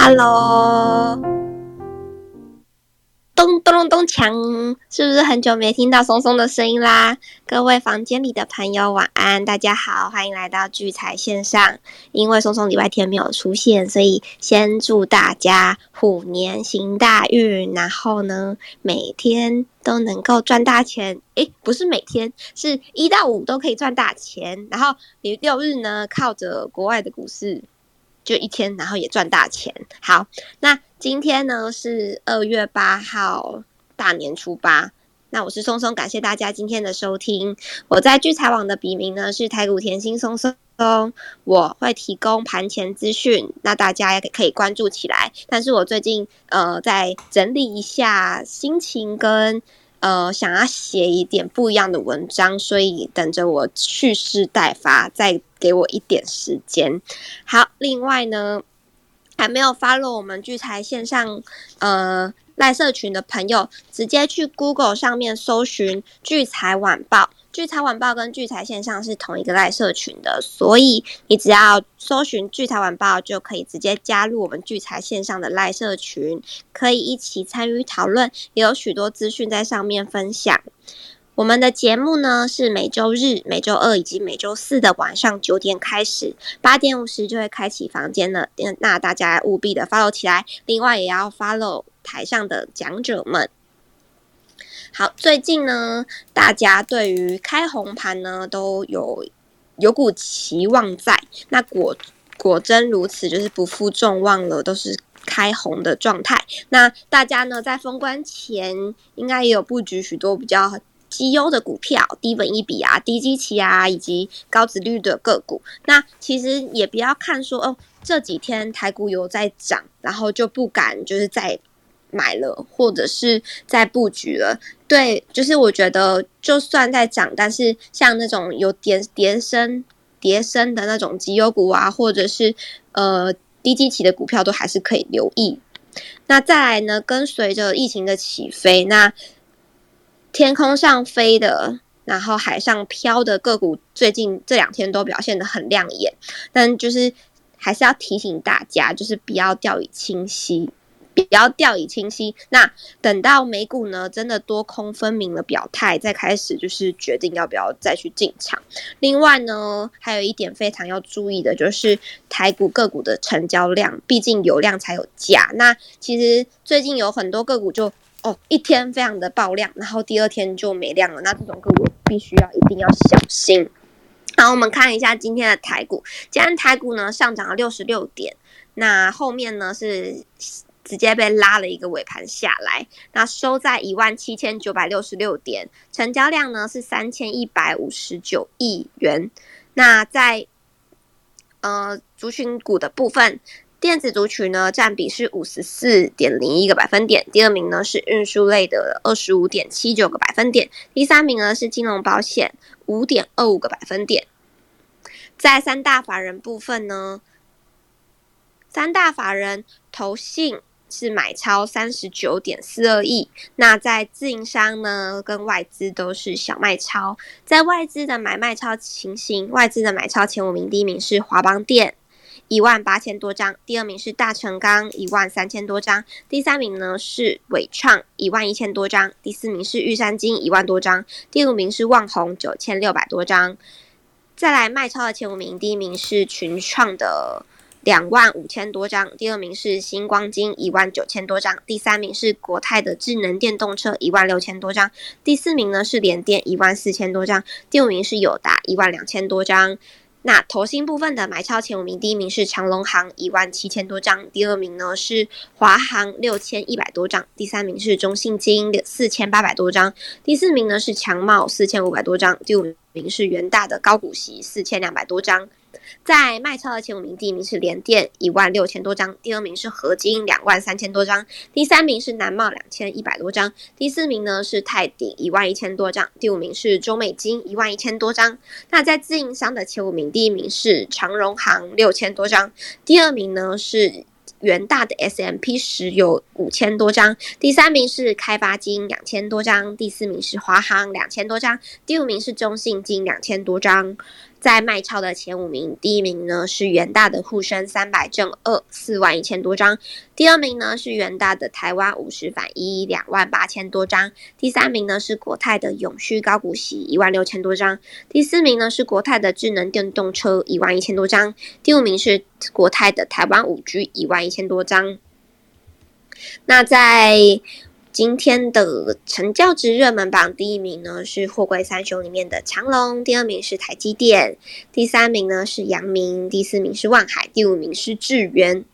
Hello，咚咚咚咚锵，是不是很久没听到松松的声音啦？各位房间里的朋友，晚安，大家好，欢迎来到聚财线上。因为松松礼拜天没有出现，所以先祝大家虎年行大运，然后呢，每天都能够赚大钱。诶，不是每天，是一到五都可以赚大钱。然后你六日呢，靠着国外的股市。就一天，然后也赚大钱。好，那今天呢是二月八号，大年初八。那我是松松，感谢大家今天的收听。我在聚财网的笔名呢是台股甜心松松，我会提供盘前资讯，那大家也可以关注起来。但是我最近呃在整理一下心情跟。呃，想要写一点不一样的文章，所以等着我蓄势待发，再给我一点时间。好，另外呢，还没有发落我们聚财线上呃赖社群的朋友，直接去 Google 上面搜寻聚财晚报。聚财晚报跟聚财线上是同一个赖社群的，所以你只要搜寻聚财晚报，就可以直接加入我们聚财线上的赖社群，可以一起参与讨论，也有许多资讯在上面分享。我们的节目呢是每周日、每周二以及每周四的晚上九点开始，八点五十就会开启房间了，那大家务必的 follow 起来，另外也要 follow 台上的讲者们。好，最近呢，大家对于开红盘呢都有有股期望在，那果果真如此，就是不负众望了，都是开红的状态。那大家呢在封关前，应该也有布局许多比较绩优的股票，低本一比啊，低基期啊，以及高值率的个股。那其实也不要看说哦，这几天台股有在涨，然后就不敢就是再。买了，或者是在布局了，对，就是我觉得就算在涨，但是像那种有叠叠升、叠升的那种绩优股啊，或者是呃低基期的股票，都还是可以留意。那再来呢，跟随着疫情的起飞，那天空上飞的，然后海上漂的个股，最近这两天都表现的很亮眼，但就是还是要提醒大家，就是不要掉以轻心。不要掉以轻心。那等到美股呢，真的多空分明了表态，再开始就是决定要不要再去进场。另外呢，还有一点非常要注意的，就是台股个股的成交量，毕竟有量才有价。那其实最近有很多个股就哦，一天非常的爆量，然后第二天就没量了。那这种个股必须要一定要小心。好，我们看一下今天的台股，今天台股呢上涨了六十六点，那后面呢是。直接被拉了一个尾盘下来，那收在一万七千九百六十六点，成交量呢是三千一百五十九亿元。那在呃族群股的部分，电子族群呢占比是五十四点零一个百分点，第二名呢是运输类的二十五点七九个百分点，第三名呢是金融保险五点二五个百分点。在三大法人部分呢，三大法人投信。是买超三十九点四二亿，那在自营商呢跟外资都是小卖超，在外资的买卖超情形，外资的买超前五名，第一名是华邦电一万八千多张，第二名是大成钢一万三千多张，第三名呢是伟创一万一千多张，第四名是玉山金一万多张，第五名是旺宏九千六百多张。再来卖超的前五名，第一名是群创的。两万五千多张，第二名是星光金一万九千多张，第三名是国泰的智能电动车一万六千多张，第四名呢是联电一万四千多张，第五名是友达一万两千多张。那投新部分的买超前五名，第一名是长隆行一万七千多张，第二名呢是华航六千一百多张，第三名是中信金四千八百多张，第四名呢是强茂四千五百多张，第五名是元大的高股息四千两百多张。在卖超的前五名，第一名是联电一万六千多张，第二名是合金两万三千多张，第三名是南茂两千一百多张，第四名呢是泰鼎一万一千多张，第五名是中美金一万一千多张。那在自营商的前五名，第一名是长荣行六千多张，第二名呢是元大的 S M P 十有五千多张，第三名是开发金两千多张，第四名是华航两千多张，第五名是中信金两千多张。在卖超的前五名，第一名呢是元大的沪深三百正二四万一千多张，第二名呢是元大的台湾五十反一两万八千多张，第三名呢是国泰的永续高股息一万六千多张，第四名呢是国泰的智能电动车一万一千多张，第五名是国泰的台湾五 G 一万一千多张。那在今天的成交值热门榜第一名呢是货柜三雄里面的长隆，第二名是台积电，第三名呢是阳明，第四名是万海，第五名是智源。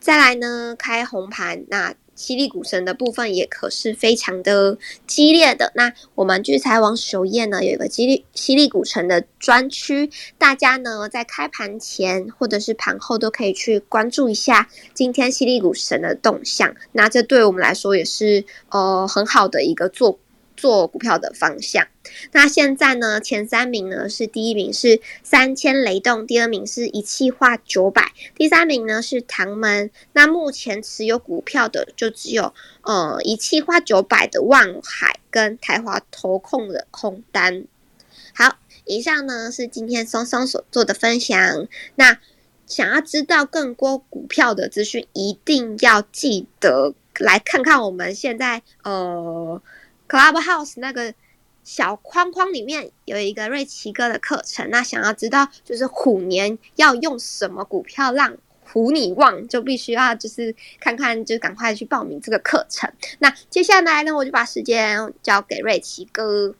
再来呢开红盘那。犀利股神的部分也可是非常的激烈的。那我们聚财网首页呢有一个犀利犀利股神的专区，大家呢在开盘前或者是盘后都可以去关注一下今天犀利股神的动向。那这对我们来说也是呃很好的一个做。做股票的方向，那现在呢？前三名呢是第一名是三千雷动，第二名是一汽化九百，第三名呢是唐门。那目前持有股票的就只有呃一汽化九百的万海跟台华投控的空单。好，以上呢是今天松松所做的分享。那想要知道更多股票的资讯，一定要记得来看看我们现在呃。Clubhouse 那个小框框里面有一个瑞奇哥的课程，那想要知道就是虎年要用什么股票让虎你旺，就必须要就是看看，就赶快去报名这个课程。那接下来呢，我就把时间交给瑞奇哥。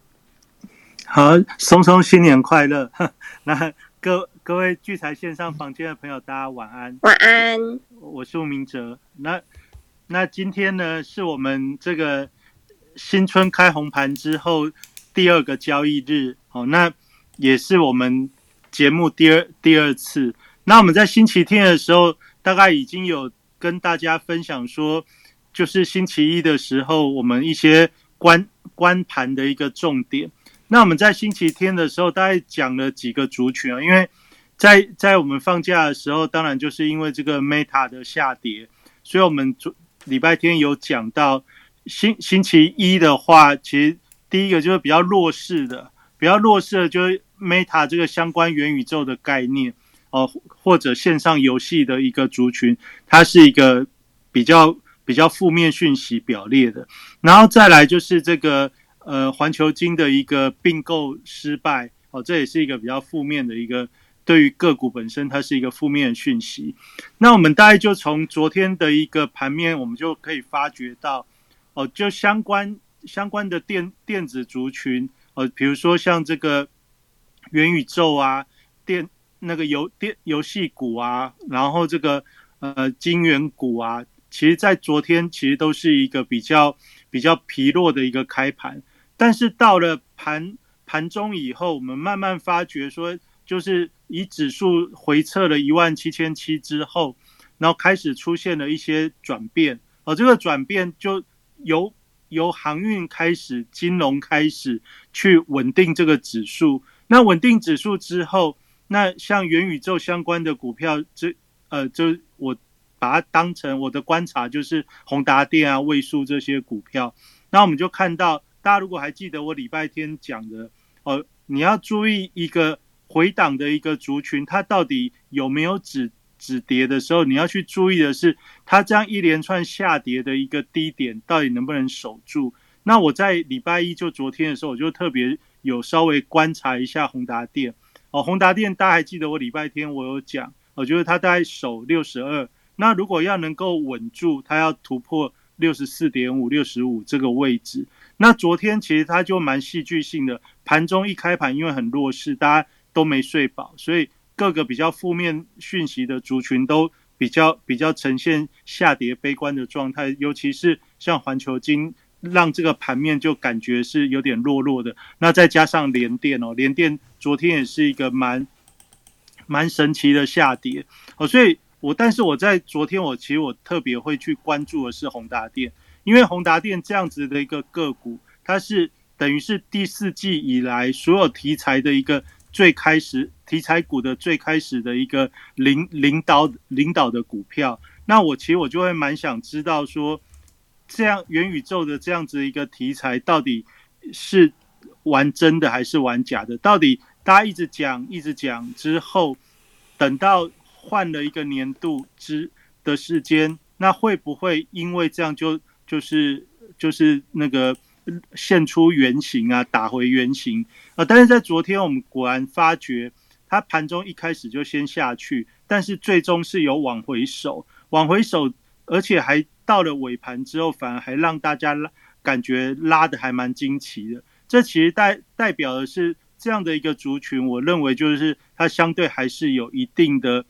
好，松松新年快乐！那各各位聚财线上房间的朋友，大家晚安。晚安，我是吴明哲。那那今天呢，是我们这个。新春开红盘之后，第二个交易日，哦，那也是我们节目第二第二次。那我们在星期天的时候，大概已经有跟大家分享说，就是星期一的时候，我们一些观观盘的一个重点。那我们在星期天的时候，大概讲了几个族群啊，因为在在我们放假的时候，当然就是因为这个 Meta 的下跌，所以我们昨礼拜天有讲到。星星期一的话，其实第一个就是比较弱势的，比较弱势的就是 Meta 这个相关元宇宙的概念哦，或者线上游戏的一个族群，它是一个比较比较负面讯息表列的。然后再来就是这个呃环球金的一个并购失败哦，这也是一个比较负面的一个对于个股本身它是一个负面讯息。那我们大概就从昨天的一个盘面，我们就可以发觉到。哦，就相关相关的电电子族群，呃，比如说像这个元宇宙啊，电那个游电游戏股啊，然后这个呃金元股啊，其实在昨天其实都是一个比较比较疲弱的一个开盘，但是到了盘盘中以后，我们慢慢发觉说，就是以指数回撤了一万七千七之后，然后开始出现了一些转变，哦，这个转变就。由由航运开始，金融开始去稳定这个指数。那稳定指数之后，那像元宇宙相关的股票，这呃，就我把它当成我的观察，就是宏达电啊、位数这些股票。那我们就看到，大家如果还记得我礼拜天讲的，哦，你要注意一个回档的一个族群，它到底有没有止？止跌的时候，你要去注意的是，它这样一连串下跌的一个低点到底能不能守住？那我在礼拜一就昨天的时候，我就特别有稍微观察一下宏达电哦，宏达电大家还记得我礼拜天我有讲，我觉得它大概守六十二，那如果要能够稳住，它要突破六十四点五、六十五这个位置。那昨天其实它就蛮戏剧性的，盘中一开盘因为很弱势，大家都没睡饱，所以。各个比较负面讯息的族群都比较比较呈现下跌悲观的状态，尤其是像环球金，让这个盘面就感觉是有点弱弱的。那再加上联电哦，联电昨天也是一个蛮蛮神奇的下跌哦，所以我但是我在昨天我其实我特别会去关注的是宏达电，因为宏达电这样子的一个个股，它是等于是第四季以来所有题材的一个。最开始题材股的最开始的一个领领导领导的股票，那我其实我就会蛮想知道说，这样元宇宙的这样子一个题材到底是玩真的还是玩假的？到底大家一直讲一直讲之后，等到换了一个年度之的时间，那会不会因为这样就就是就是那个现出原形啊，打回原形但是在昨天我们果然发觉，它盘中一开始就先下去，但是最终是有往回守，往回守，而且还到了尾盘之后，反而还让大家拉感觉拉的还蛮惊奇的。这其实代代表的是这样的一个族群，我认为就是它相对还是有一定的、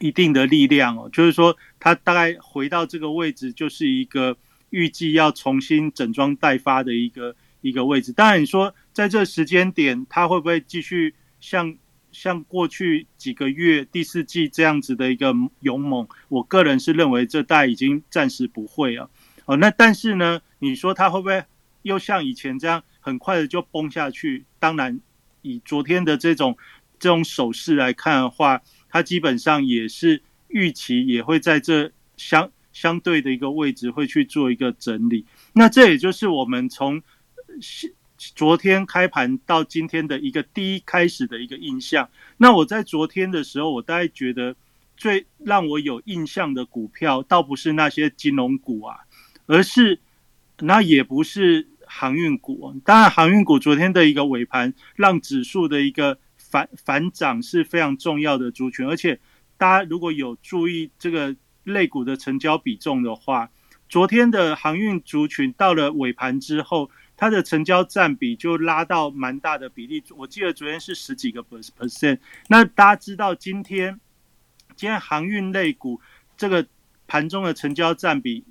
一定的力量哦。就是说，它大概回到这个位置，就是一个预计要重新整装待发的一个一个位置。当然，你说在这时间点，它会不会继续像像过去几个月第四季这样子的一个勇猛？我个人是认为这代已经暂时不会了。哦，那但是呢，你说它会不会又像以前这样？很快的就崩下去。当然，以昨天的这种这种手势来看的话，它基本上也是预期也会在这相相对的一个位置会去做一个整理。那这也就是我们从昨天开盘到今天的一个第一开始的一个印象。那我在昨天的时候，我大概觉得最让我有印象的股票，倒不是那些金融股啊，而是那也不是。航运股，当然航运股昨天的一个尾盘让指数的一个反反涨是非常重要的族群，而且大家如果有注意这个类股的成交比重的话，昨天的航运族群到了尾盘之后，它的成交占比就拉到蛮大的比例，我记得昨天是十几个 percent。那大家知道今天今天航运类股这个盘中的成交占比？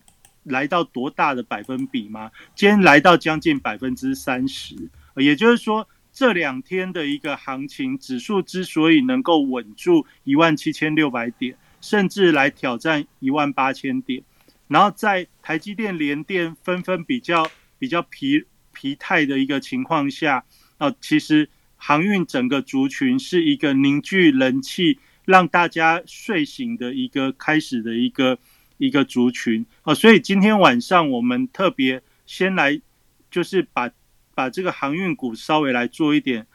来到多大的百分比吗？今天来到将近百分之三十，也就是说这两天的一个行情，指数之所以能够稳住一万七千六百点，甚至来挑战一万八千点，然后在台积电、联电纷纷比较比较疲疲态的一个情况下，啊，其实航运整个族群是一个凝聚人气，让大家睡醒的一个开始的一个。一个族群哦，所以今天晚上我们特别先来，就是把把这个航运股稍微来做一点，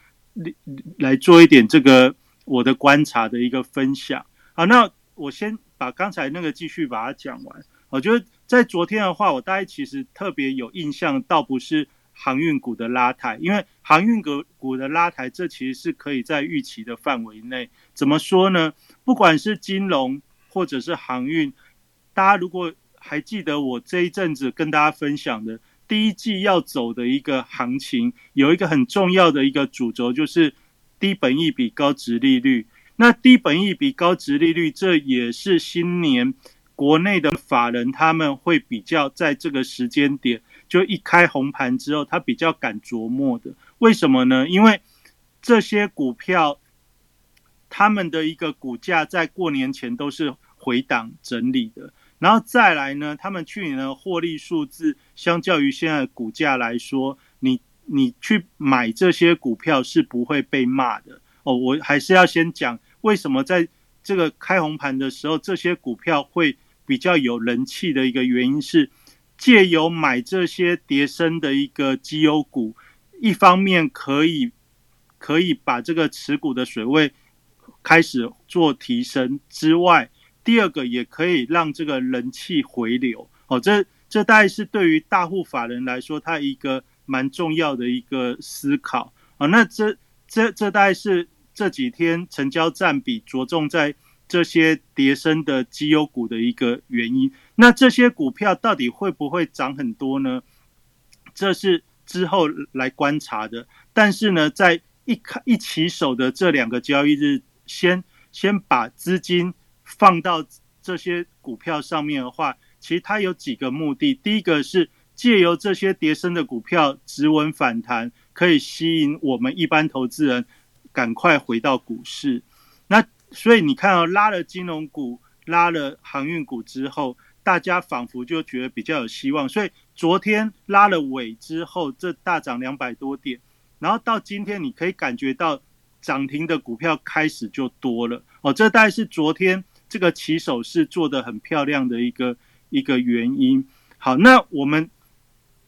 来做一点这个我的观察的一个分享。好，那我先把刚才那个继续把它讲完。我觉得在昨天的话，我大概其实特别有印象，倒不是航运股的拉抬，因为航运股股的拉抬，这其实是可以在预期的范围内。怎么说呢？不管是金融或者是航运。大家如果还记得我这一阵子跟大家分享的第一季要走的一个行情，有一个很重要的一个主轴，就是低本益比高值利率。那低本益比高值利率，这也是新年国内的法人他们会比较在这个时间点，就一开红盘之后，他比较敢琢磨的。为什么呢？因为这些股票，他们的一个股价在过年前都是回档整理的。然后再来呢，他们去年的获利数字，相较于现在的股价来说，你你去买这些股票是不会被骂的哦。我还是要先讲为什么在这个开红盘的时候，这些股票会比较有人气的一个原因是，借由买这些叠升的一个绩优股，一方面可以可以把这个持股的水位开始做提升之外。第二个也可以让这个人气回流哦，这这大概是对于大户法人来说，他一个蛮重要的一个思考啊。那这这这大概是这几天成交占比着重在这些叠升的绩优股的一个原因。那这些股票到底会不会涨很多呢？这是之后来观察的。但是呢，在一开一起手的这两个交易日，先先把资金。放到这些股票上面的话，其实它有几个目的。第一个是借由这些跌升的股票止稳反弹，可以吸引我们一般投资人赶快回到股市。那所以你看啊，拉了金融股、拉了航运股之后，大家仿佛就觉得比较有希望。所以昨天拉了尾之后，这大涨两百多点，然后到今天你可以感觉到涨停的股票开始就多了。哦，这大概是昨天。这个起手是做的很漂亮的一个一个原因。好，那我们，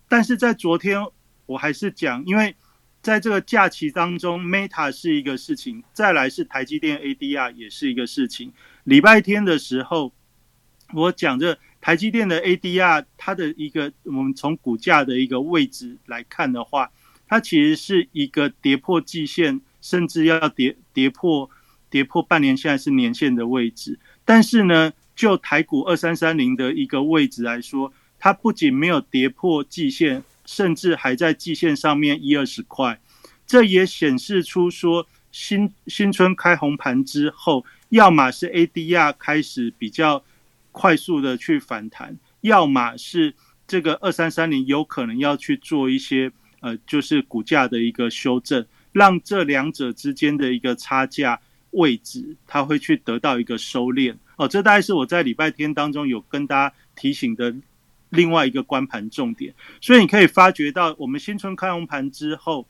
但是在昨天我还是讲，因为在这个假期当中，Meta 是一个事情，再来是台积电 ADR 也是一个事情。礼拜天的时候，我讲这台积电的 ADR，它的一个我们从股价的一个位置来看的话，它其实是一个跌破季线，甚至要跌跌破跌破半年线还是年线的位置。但是呢，就台股二三三零的一个位置来说，它不仅没有跌破季线，甚至还在季线上面一二十块。这也显示出说新新春开红盘之后。要么是 ADR 开始比较快速的去反弹，要么是这个二三三零有可能要去做一些呃，就是股价的一个修正，让这两者之间的一个差价位置，它会去得到一个收敛。哦，这大概是我在礼拜天当中有跟大家提醒的另外一个关盘重点。所以你可以发觉到，我们新春开红盘之后，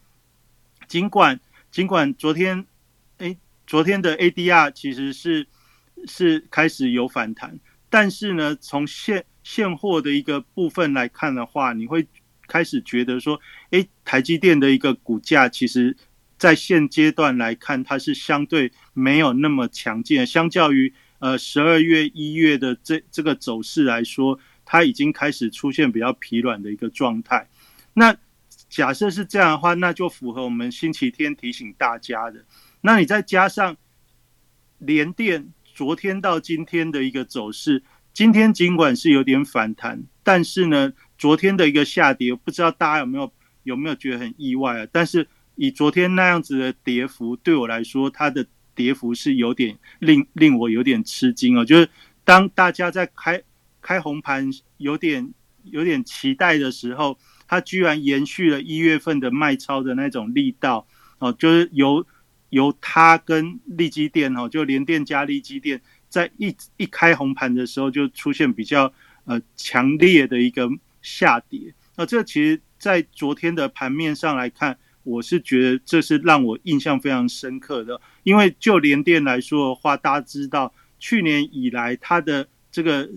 尽管尽管昨天。哎昨天的 ADR 其实是是开始有反弹，但是呢，从现现货的一个部分来看的话，你会开始觉得说，哎，台积电的一个股价，其实在现阶段来看，它是相对没有那么强劲，相较于呃十二月一月的这这个走势来说，它已经开始出现比较疲软的一个状态。那假设是这样的话，那就符合我们星期天提醒大家的。那你再加上联电昨天到今天的一个走势，今天尽管是有点反弹，但是呢，昨天的一个下跌，不知道大家有没有有没有觉得很意外啊？但是以昨天那样子的跌幅，对我来说，它的跌幅是有点令令我有点吃惊哦。就是当大家在开开红盘有点有点期待的时候，它居然延续了一月份的卖超的那种力道哦，就是由。由它跟利基店哦，就联电加利基店，在一一开红盘的时候，就出现比较呃强烈的一个下跌。那这其实，在昨天的盘面上来看，我是觉得这是让我印象非常深刻的。因为就联电来说的话，大家知道，去年以来它的这个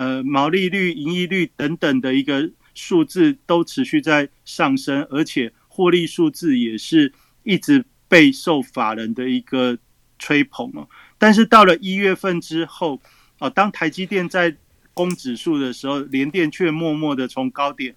呃毛利率、盈利率等等的一个数字都持续在上升，而且获利数字也是一直。备受法人的一个吹捧哦，但是到了一月份之后，哦，当台积电在攻指数的时候，联电却默默的从高点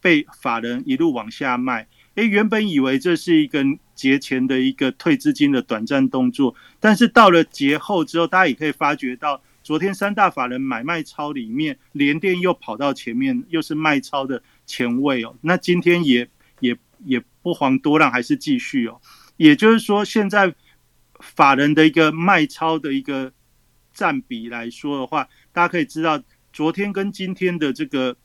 被法人一路往下卖。诶，原本以为这是一个节前的一个退资金的短暂动作，但是到了节后之后，大家也可以发觉到，昨天三大法人买卖超里面，联电又跑到前面，又是卖超的前位哦。那今天也也也不遑多让，还是继续哦。也就是说，现在法人的一个卖超的一个占比来说的话，大家可以知道，昨天跟今天的这个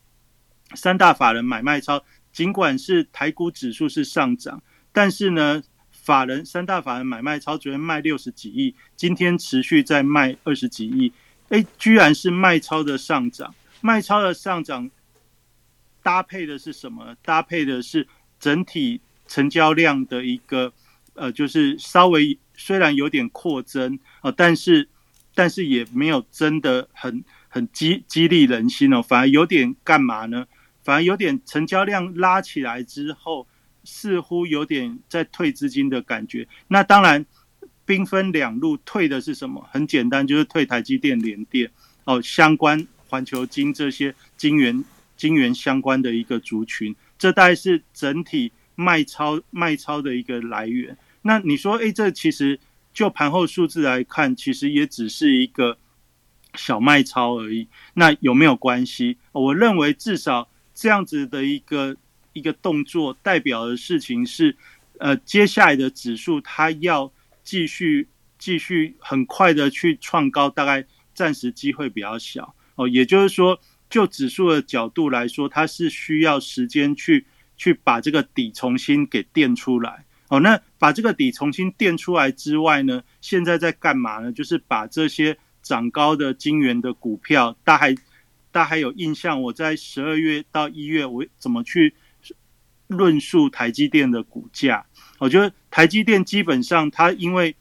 三大法人买卖超，尽管是台股指数是上涨，但是呢，法人三大法人买卖超昨天卖六十几亿，今天持续在卖二十几亿，哎，居然是卖超的上涨，卖超的上涨搭配的是什么？搭配的是整体成交量的一个。呃，就是稍微虽然有点扩增啊，但是但是也没有真的很很激激励人心哦，反而有点干嘛呢？反而有点成交量拉起来之后，似乎有点在退资金的感觉。那当然，兵分两路，退的是什么？很简单，就是退台积电、联电哦，相关环球金这些金元金元相关的一个族群，这大概是整体卖超卖超的一个来源。那你说，哎，这其实就盘后数字来看，其实也只是一个小卖超而已。那有没有关系？我认为至少这样子的一个一个动作，代表的事情是，呃，接下来的指数它要继续继续很快的去创高，大概暂时机会比较小哦。也就是说，就指数的角度来说，它是需要时间去去把这个底重新给垫出来。哦，那把这个底重新垫出来之外呢，现在在干嘛呢？就是把这些涨高的金元的股票，大还大还有印象？我在十二月到一月，我怎么去论述台积电的股价？我觉得台积电基本上它因为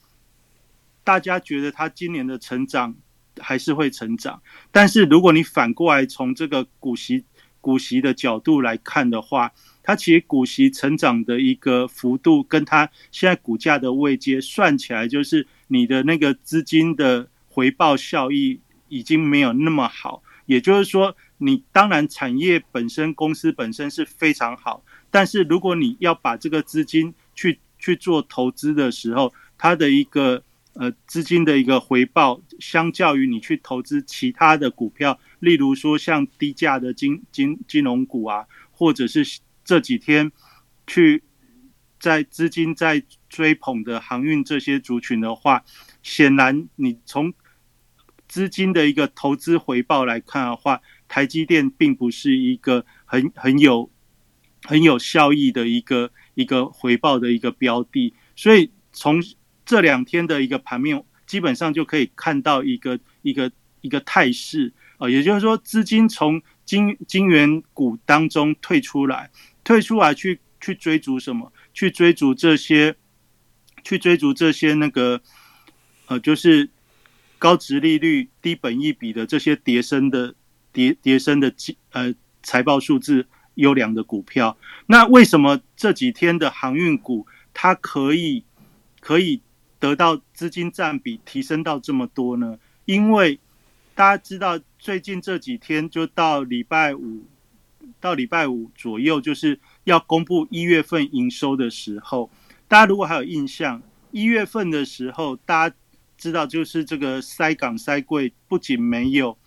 大家觉得它今年的成长还是会成长，但是如果你反过来从这个股息股息的角度来看的话，它其实股息成长的一个幅度，跟它现在股价的位阶算起来，就是你的那个资金的回报效益已经没有那么好。也就是说，你当然产业本身、公司本身是非常好，但是如果你要把这个资金去去做投资的时候，它的一个呃资金的一个回报，相较于你去投资其他的股票，例如说像低价的金金金融股啊，或者是这几天去在资金在追捧的航运这些族群的话，显然你从资金的一个投资回报来看的话，台积电并不是一个很很有很有效益的一个一个回报的一个标的，所以从这两天的一个盘面，基本上就可以看到一个一个一个态势啊，也就是说，资金从金金元股当中退出来，退出来去去追逐什么？去追逐这些，去追逐这些那个呃，就是。高值利率、低本益比的这些叠升的叠叠升的呃财报数字优良的股票，那为什么这几天的航运股它可以可以得到资金占比提升到这么多呢？因为大家知道，最近这几天就到礼拜五到礼拜五左右，就是要公布一月份营收的时候，大家如果还有印象，一月份的时候，大家。知道就是这个塞港塞柜，不仅没有，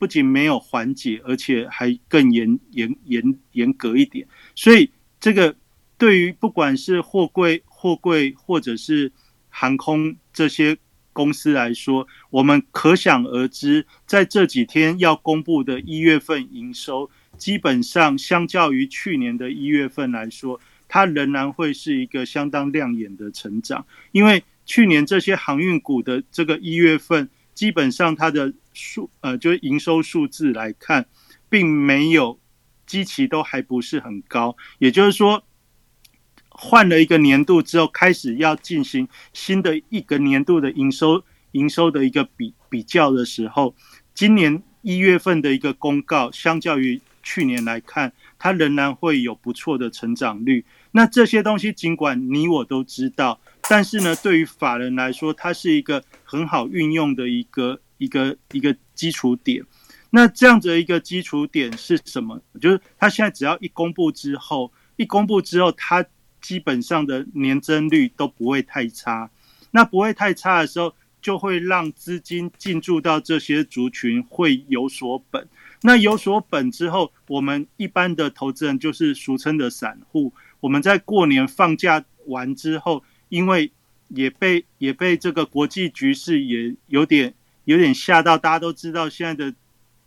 不仅没有缓解，而且还更严严严严格一点。所以这个对于不管是货柜、货柜或者是航空这些公司来说，我们可想而知，在这几天要公布的一月份营收，基本上相较于去年的一月份来说，它仍然会是一个相当亮眼的成长，因为。去年这些航运股的这个一月份，基本上它的数呃，就是营收数字来看，并没有基期都还不是很高。也就是说，换了一个年度之后，开始要进行新的一个年度的营收营收的一个比比较的时候，今年一月份的一个公告，相较于去年来看，它仍然会有不错的成长率。那这些东西，尽管你我都知道。但是呢，对于法人来说，它是一个很好运用的一个一个一个基础点。那这样子的一个基础点是什么？就是它现在只要一公布之后，一公布之后，它基本上的年增率都不会太差。那不会太差的时候，就会让资金进驻到这些族群会有所本。那有所本之后，我们一般的投资人就是俗称的散户，我们在过年放假完之后。因为也被也被这个国际局势也有点有点吓到，大家都知道现在的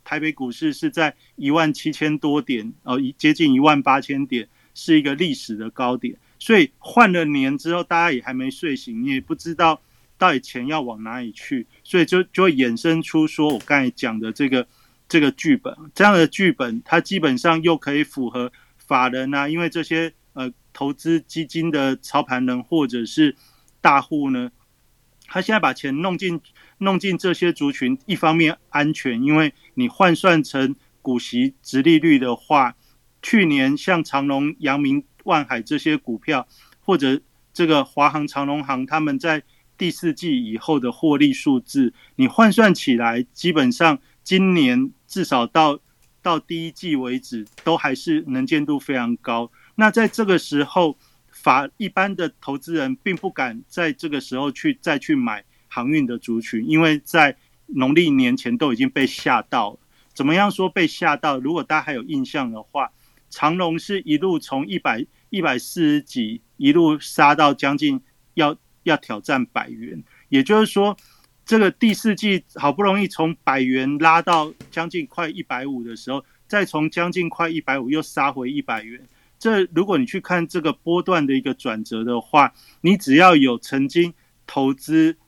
台北股市是在一万七千多点，哦，接近一万八千点，是一个历史的高点。所以换了年之后，大家也还没睡醒，你也不知道到底钱要往哪里去，所以就就会衍生出说我刚才讲的这个这个剧本，这样的剧本它基本上又可以符合法人啊，因为这些。呃投资基金的操盘人或者是大户呢，他现在把钱弄进弄进这些族群，一方面安全，因为你换算成股息值利率的话，去年像长隆、阳明、万海这些股票，或者这个华航、长隆航，他们在第四季以后的获利数字，你换算起来，基本上今年至少到到第一季为止，都还是能见度非常高。那在这个时候，法一般的投资人并不敢在这个时候去再去买航运的族群，因为在农历年前都已经被吓到了。怎么样说被吓到？如果大家还有印象的话，长隆是一路从一百一百四十几一路杀到将近要要挑战百元，也就是说，这个第四季好不容易从百元拉到将近快一百五的时候，再从将近快一百五又杀回一百元。这如果你去看这个波段的一个转折的话，你只要有曾经投资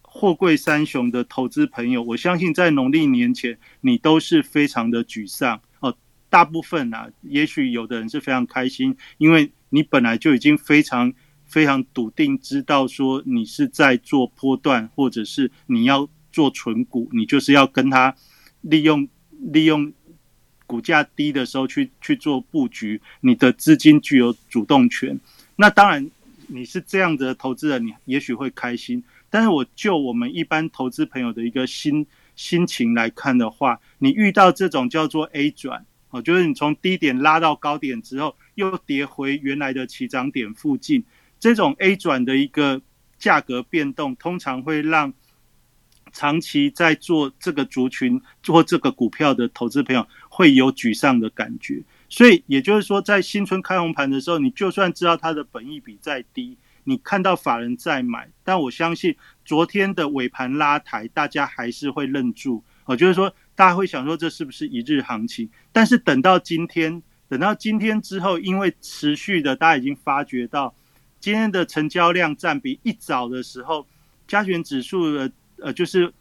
货柜三雄的投资朋友，我相信在农历年前你都是非常的沮丧哦。大部分啊，也许有的人是非常开心，因为你本来就已经非常非常笃定知道说你是在做波段，或者是你要做纯股，你就是要跟他利用利用股价低的时候去去做布局，你的资金具有主动权。那当然，你是这样的投资人，你也许会开心。但是我就我们一般投资朋友的一个心心情来看的话，你遇到这种叫做 A 转哦，就是你从低点拉到高点之后，又跌回原来的起涨点附近，这种 A 转的一个价格变动，通常会让长期在做这个族群做这个股票的投资朋友会有沮丧的感觉。所以也就是说，在新春开红盘的时候，你就算知道它的本益比再低。你看到法人在买，但我相信昨天的尾盘拉抬，大家还是会愣住。哦，就是说大家会想说这是不是一日行情？但是等到今天，等到今天之后，因为持续的，大家已经发觉到今天的成交量占比一早的时候，加权指数的呃，就是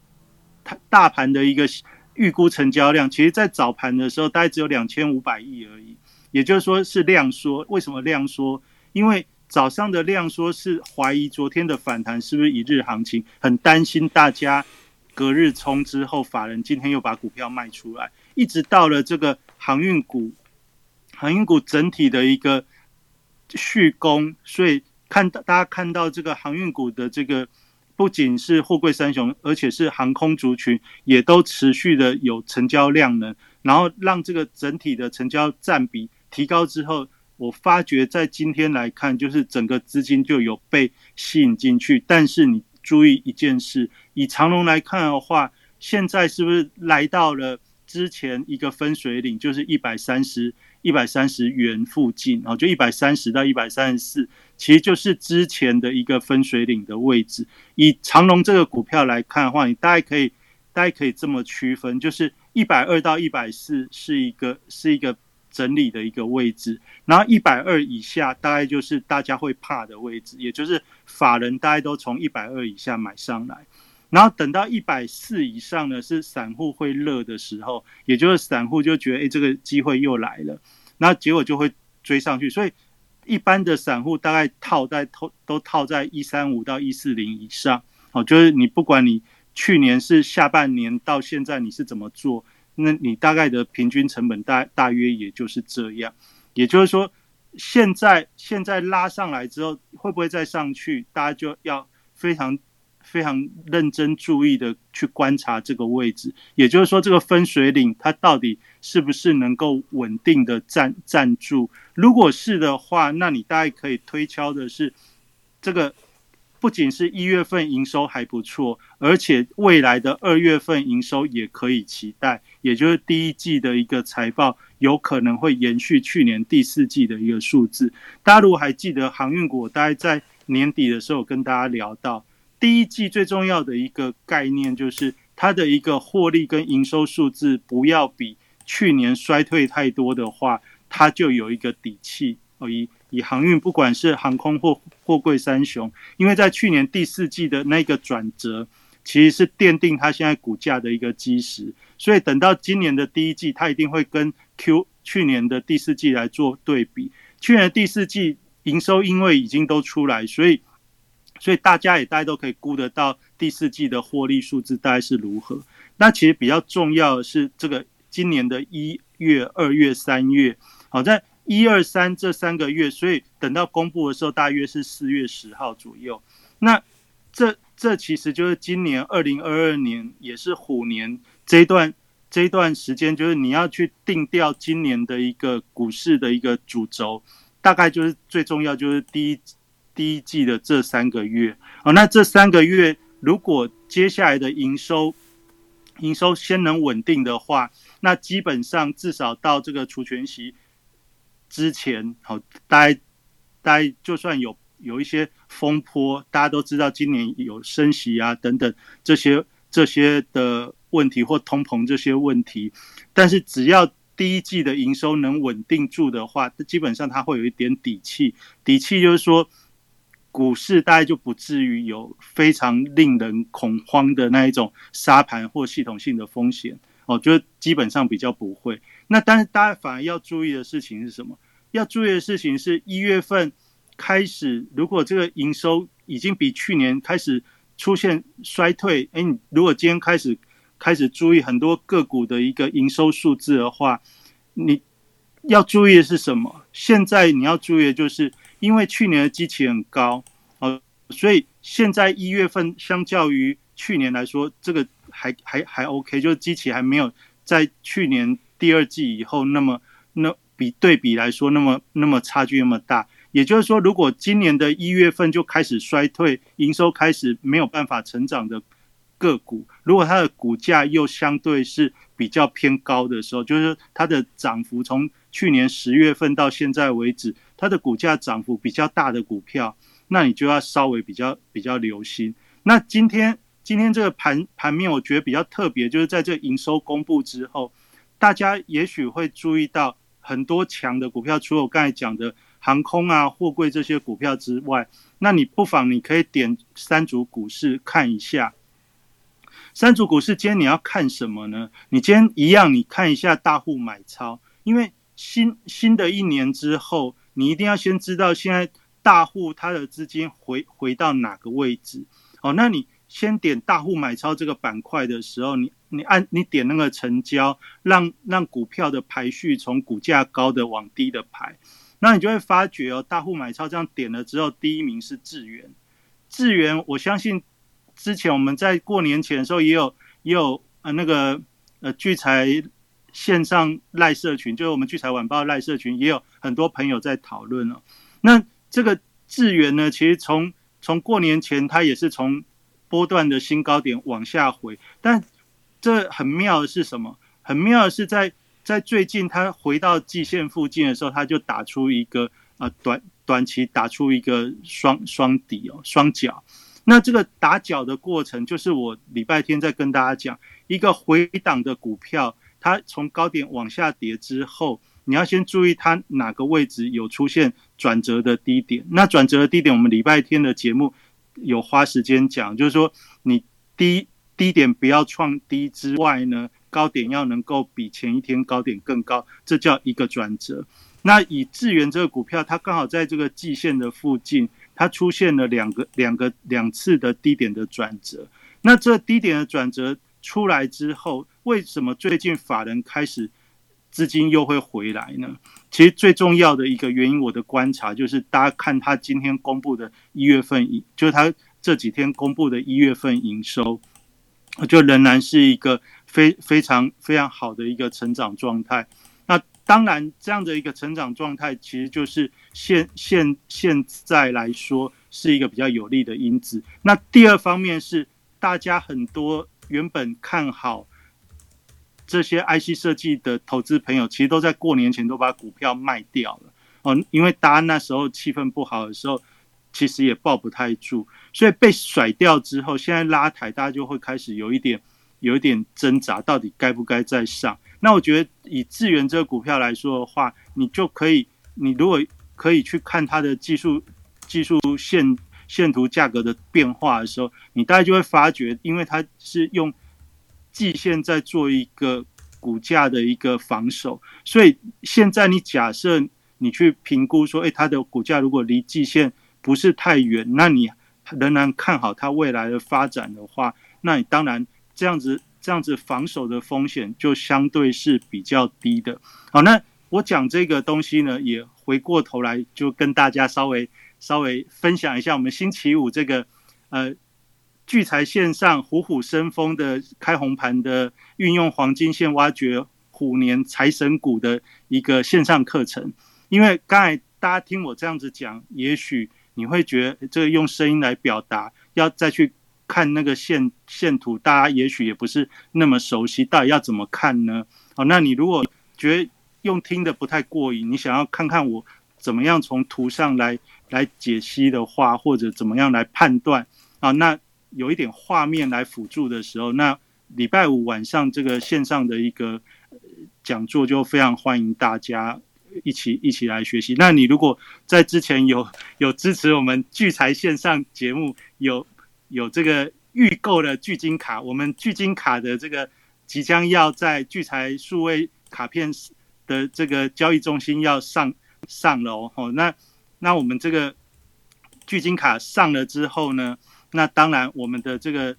它大盘的一个预估成交量，其实在早盘的时候大概只有两千五百亿而已，也就是说是量缩。为什么量缩？因为早上的量缩是怀疑昨天的反弹是不是一日行情，很担心大家隔日冲之后，法人今天又把股票卖出来，一直到了这个航运股，航运股整体的一个续攻，所以看到大家看到这个航运股的这个不仅是货柜三雄，而且是航空族群也都持续的有成交量呢，然后让这个整体的成交占比提高之后。我发觉在今天来看，就是整个资金就有被吸引进去。但是你注意一件事，以长龙来看的话，现在是不是来到了之前一个分水岭，就是一百三十、一百三十元附近啊？就一百三十到一百三十四，其实就是之前的一个分水岭的位置。以长龙这个股票来看的话，你大概可以，大概可以这么区分，就是一百二到一百四是一个，是一个。整理的一个位置，然后一百二以下大概就是大家会怕的位置，也就是法人大概都从一百二以下买上来，然后等到一百四以上呢，是散户会热的时候，也就是散户就觉得哎这个机会又来了，那结果就会追上去，所以一般的散户大概套在都都套在一三五到一四零以上，哦，就是你不管你去年是下半年到现在你是怎么做。那你大概的平均成本大大约也就是这样，也就是说，现在现在拉上来之后，会不会再上去？大家就要非常非常认真注意的去观察这个位置。也就是说，这个分水岭它到底是不是能够稳定的站站住？如果是的话，那你大概可以推敲的是这个。不仅是一月份营收还不错，而且未来的二月份营收也可以期待，也就是第一季的一个财报有可能会延续去年第四季的一个数字。大家如果还记得航运股，大概在年底的时候跟大家聊到，第一季最重要的一个概念就是它的一个获利跟营收数字不要比去年衰退太多的话，它就有一个底气而以。以航运，不管是航空或货柜三雄，因为在去年第四季的那个转折，其实是奠定它现在股价的一个基石。所以等到今年的第一季，它一定会跟 Q 去年的第四季来做对比。去年第四季营收因为已经都出来，所以所以大家也大家都可以估得到第四季的获利数字大概是如何。那其实比较重要的是这个今年的一月、二月、三月，好在。一二三这三个月，所以等到公布的时候，大约是四月十号左右。那这这其实就是今年二零二二年，也是虎年这一段这一段时间，就是你要去定调今年的一个股市的一个主轴，大概就是最重要就是第一第一季的这三个月。哦，那这三个月如果接下来的营收营收先能稳定的话，那基本上至少到这个除权息。之前好，大家大家就算有有一些风波，大家都知道今年有升息啊等等这些这些的问题或通膨这些问题，但是只要第一季的营收能稳定住的话，基本上它会有一点底气。底气就是说，股市大概就不至于有非常令人恐慌的那一种沙盘或系统性的风险哦，就基本上比较不会。那但是大家反而要注意的事情是什么？要注意的事情是一月份开始，如果这个营收已经比去年开始出现衰退，哎，如果今天开始开始注意很多个股的一个营收数字的话，你要注意的是什么？现在你要注意的就是，因为去年的基期很高哦，所以现在一月份相较于去年来说，这个还还还 OK，就是基期还没有在去年第二季以后那么那比对比来说那么那么差距那么大。也就是说，如果今年的一月份就开始衰退，营收开始没有办法成长的个股，如果它的股价又相对是比较偏高的时候，就是它的涨幅从去年十月份到现在为止，它的股价涨幅比较大的股票，那你就要稍微比较比较留心。那今天今天这个盘盘面，我觉得比较特别，就是在这营收公布之后，大家也许会注意到很多强的股票，除了我刚才讲的。航空啊、货柜这些股票之外，那你不妨你可以点三组股市看一下。三组股市今天你要看什么呢？你今天一样，你看一下大户买超，因为新新的一年之后，你一定要先知道现在大户他的资金回回到哪个位置。哦，那你先点大户买超这个板块的时候，你你按你点那个成交，让让股票的排序从股价高的往低的排。那你就会发觉哦，大户买超这样点了之后，第一名是智源。智源，我相信之前我们在过年前的时候也有也有呃那个呃聚财线上赖社群，就是我们聚财晚报赖社群也有很多朋友在讨论了。那这个智源呢，其实从从过年前它也是从波段的新高点往下回，但这很妙的是什么？很妙的是在。在最近，它回到季线附近的时候，它就打出一个啊短短期打出一个双双底哦双脚。那这个打脚的过程，就是我礼拜天在跟大家讲一个回档的股票，它从高点往下跌之后，你要先注意它哪个位置有出现转折的低点。那转折的低点，我们礼拜天的节目有花时间讲，就是说你低低点不要创低之外呢。高点要能够比前一天高点更高，这叫一个转折。那以智源这个股票，它刚好在这个季线的附近，它出现了两个、两个、两次的低点的转折。那这低点的转折出来之后，为什么最近法人开始资金又会回来呢？其实最重要的一个原因，我的观察就是，大家看他今天公布的一月份，就是他这几天公布的一月份营收，就仍然是一个。非非常非常好的一个成长状态，当然这样的一个成长状态，其实就是现现现在来说是一个比较有利的因子。那第二方面是大家很多原本看好这些 IC 设计的投资朋友，其实都在过年前都把股票卖掉了哦，因为大家那时候气氛不好的时候，其实也抱不太住，所以被甩掉之后，现在拉抬，大家就会开始有一点。有一点挣扎，到底该不该再上？那我觉得以智源这个股票来说的话，你就可以，你如果可以去看它的技术技术线线图价格的变化的时候，你大概就会发觉，因为它是用季线在做一个股价的一个防守，所以现在你假设你去评估说，哎，它的股价如果离季线不是太远，那你仍然看好它未来的发展的话，那你当然。这样子，这样子防守的风险就相对是比较低的。好，那我讲这个东西呢，也回过头来就跟大家稍微稍微分享一下，我们星期五这个呃聚财线上虎虎生风的开红盘的运用黄金线挖掘虎年财神股的一个线上课程。因为刚才大家听我这样子讲，也许你会觉得这个用声音来表达，要再去。看那个线线图，大家也许也不是那么熟悉，到底要怎么看呢？好，那你如果觉得用听的不太过瘾，你想要看看我怎么样从图上来来解析的话，或者怎么样来判断啊？那有一点画面来辅助的时候，那礼拜五晚上这个线上的一个讲座就非常欢迎大家一起一起来学习。那你如果在之前有有支持我们聚财线上节目有。有这个预购的聚金卡，我们聚金卡的这个即将要在聚财数位卡片的这个交易中心要上上楼哦。那那我们这个聚金卡上了之后呢，那当然我们的这个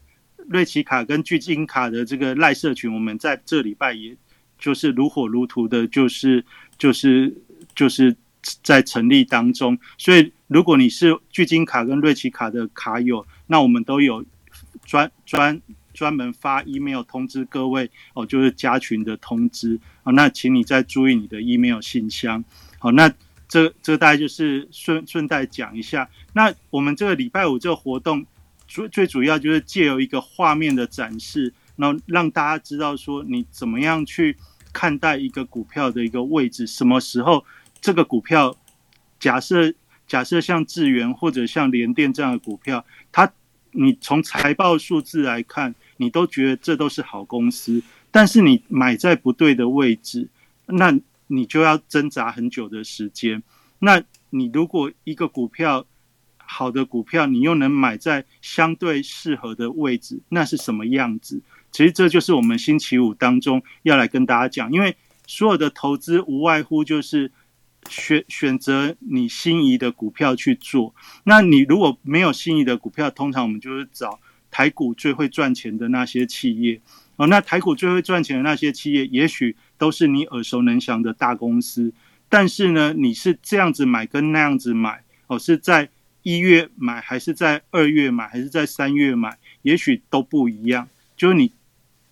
瑞奇卡跟聚金卡的这个赖社群，我们在这礼拜也就是如火如荼的，就是就是就是在成立当中。所以，如果你是聚金卡跟瑞奇卡的卡友，那我们都有专专专门发 email 通知各位哦，就是加群的通知哦。那请你再注意你的 email 信箱。好，那这这大概就是顺顺带讲一下。那我们这个礼拜五这个活动，最最主要就是借由一个画面的展示。然后让大家知道说你怎么样去看待一个股票的一个位置，什么时候这个股票，假设假设像智源或者像联电这样的股票，它你从财报数字来看，你都觉得这都是好公司，但是你买在不对的位置，那你就要挣扎很久的时间。那你如果一个股票好的股票，你又能买在相对适合的位置，那是什么样子？其实这就是我们星期五当中要来跟大家讲，因为所有的投资无外乎就是选选择你心仪的股票去做。那你如果没有心仪的股票，通常我们就是找台股最会赚钱的那些企业哦。那台股最会赚钱的那些企业，也许都是你耳熟能详的大公司。但是呢，你是这样子买跟那样子买哦，是在一月买还是在二月买还是在三月买，也许都不一样。就是你。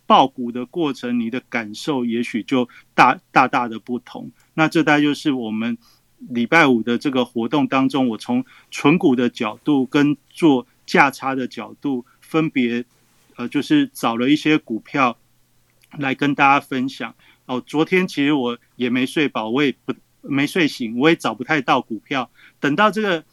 爆股的过程，你的感受也许就大大大的不同。那这大概就是我们礼拜五的这个活动当中，我从纯股的角度跟做价差的角度，分别呃，就是找了一些股票来跟大家分享。哦，昨天其实我也没睡饱，我也不没睡醒，我也找不太到股票。等到这个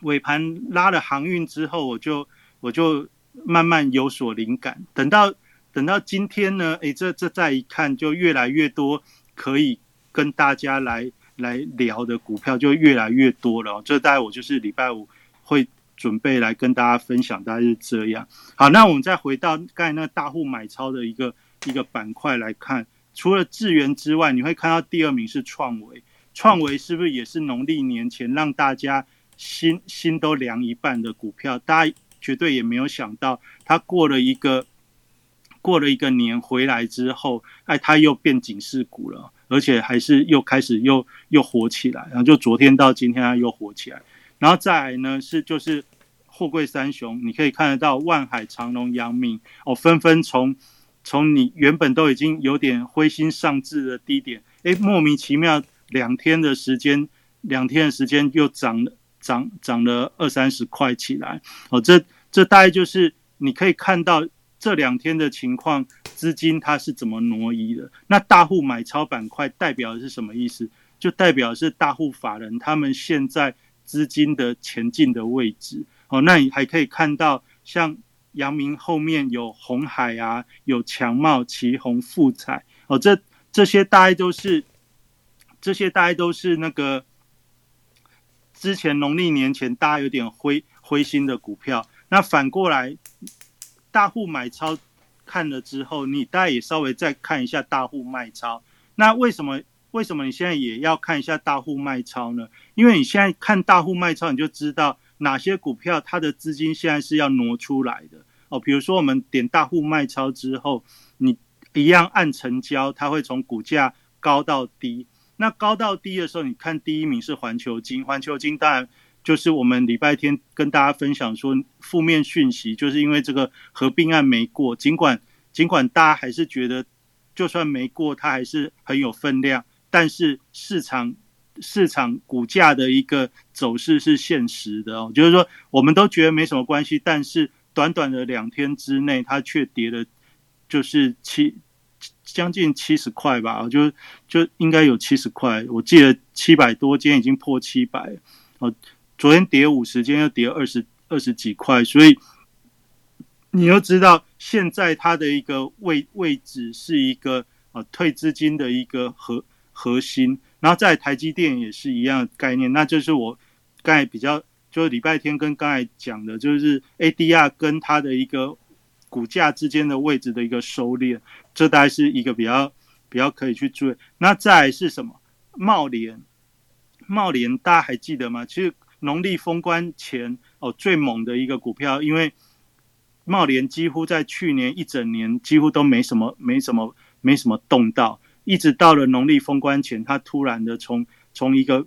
尾盘拉了航运之后，我就我就慢慢有所灵感。等到等到今天呢，诶，这这再一看，就越来越多可以跟大家来来聊的股票就越来越多了。这大概我就是礼拜五会准备来跟大家分享，大概是这样。好，那我们再回到刚才那个大户买超的一个一个板块来看，除了智源之外，你会看到第二名是创维。创维是不是也是农历年前让大家心心都凉一半的股票？大家绝对也没有想到，它过了一个。过了一个年回来之后，哎，它又变警示股了，而且还是又开始又又火起来，然后就昨天到今天它又火起来，然后再来呢是就是货柜三雄，你可以看得到万海、长隆、阳明哦，纷纷从从你原本都已经有点灰心丧志的低点，哎，莫名其妙两天的时间，两天的时间又涨了涨涨了二三十块起来，哦，这这大概就是你可以看到。这两天的情况，资金它是怎么挪移的？那大户买超板块代表的是什么意思？就代表是大户法人他们现在资金的前进的位置。哦，那你还可以看到，像阳明后面有红海啊，有强茂、旗宏、富彩。哦，这这些大概都是，这些大概都是那个之前农历年前大家有点灰灰心的股票。那反过来。大户买超看了之后，你大家也稍微再看一下大户卖超。那为什么为什么你现在也要看一下大户卖超呢？因为你现在看大户卖超，你就知道哪些股票它的资金现在是要挪出来的哦。比如说我们点大户卖超之后，你一样按成交，它会从股价高到低。那高到低的时候，你看第一名是环球金，环球金当然。就是我们礼拜天跟大家分享说负面讯息，就是因为这个合并案没过。尽管尽管大家还是觉得，就算没过，它还是很有分量。但是市场市场股价的一个走势是现实的哦，就是说我们都觉得没什么关系，但是短短的两天之内，它却跌了，就是七将近七十块吧，就就应该有七十块。我记得七百多，今天已经破七百哦。昨天跌五十，今天又跌二十二十几块，所以你又知道现在它的一个位位置是一个呃退资金的一个核核心，然后在台积电也是一样的概念，那就是我刚才比较就是礼拜天跟刚才讲的，就是 ADR 跟它的一个股价之间的位置的一个收敛，这大概是一个比较比较可以去注意。那再是什么？茂联，茂联大家还记得吗？其实。农历封关前哦，最猛的一个股票，因为茂联几乎在去年一整年几乎都没什么没什么没什么动到，一直到了农历封关前，它突然的从从一个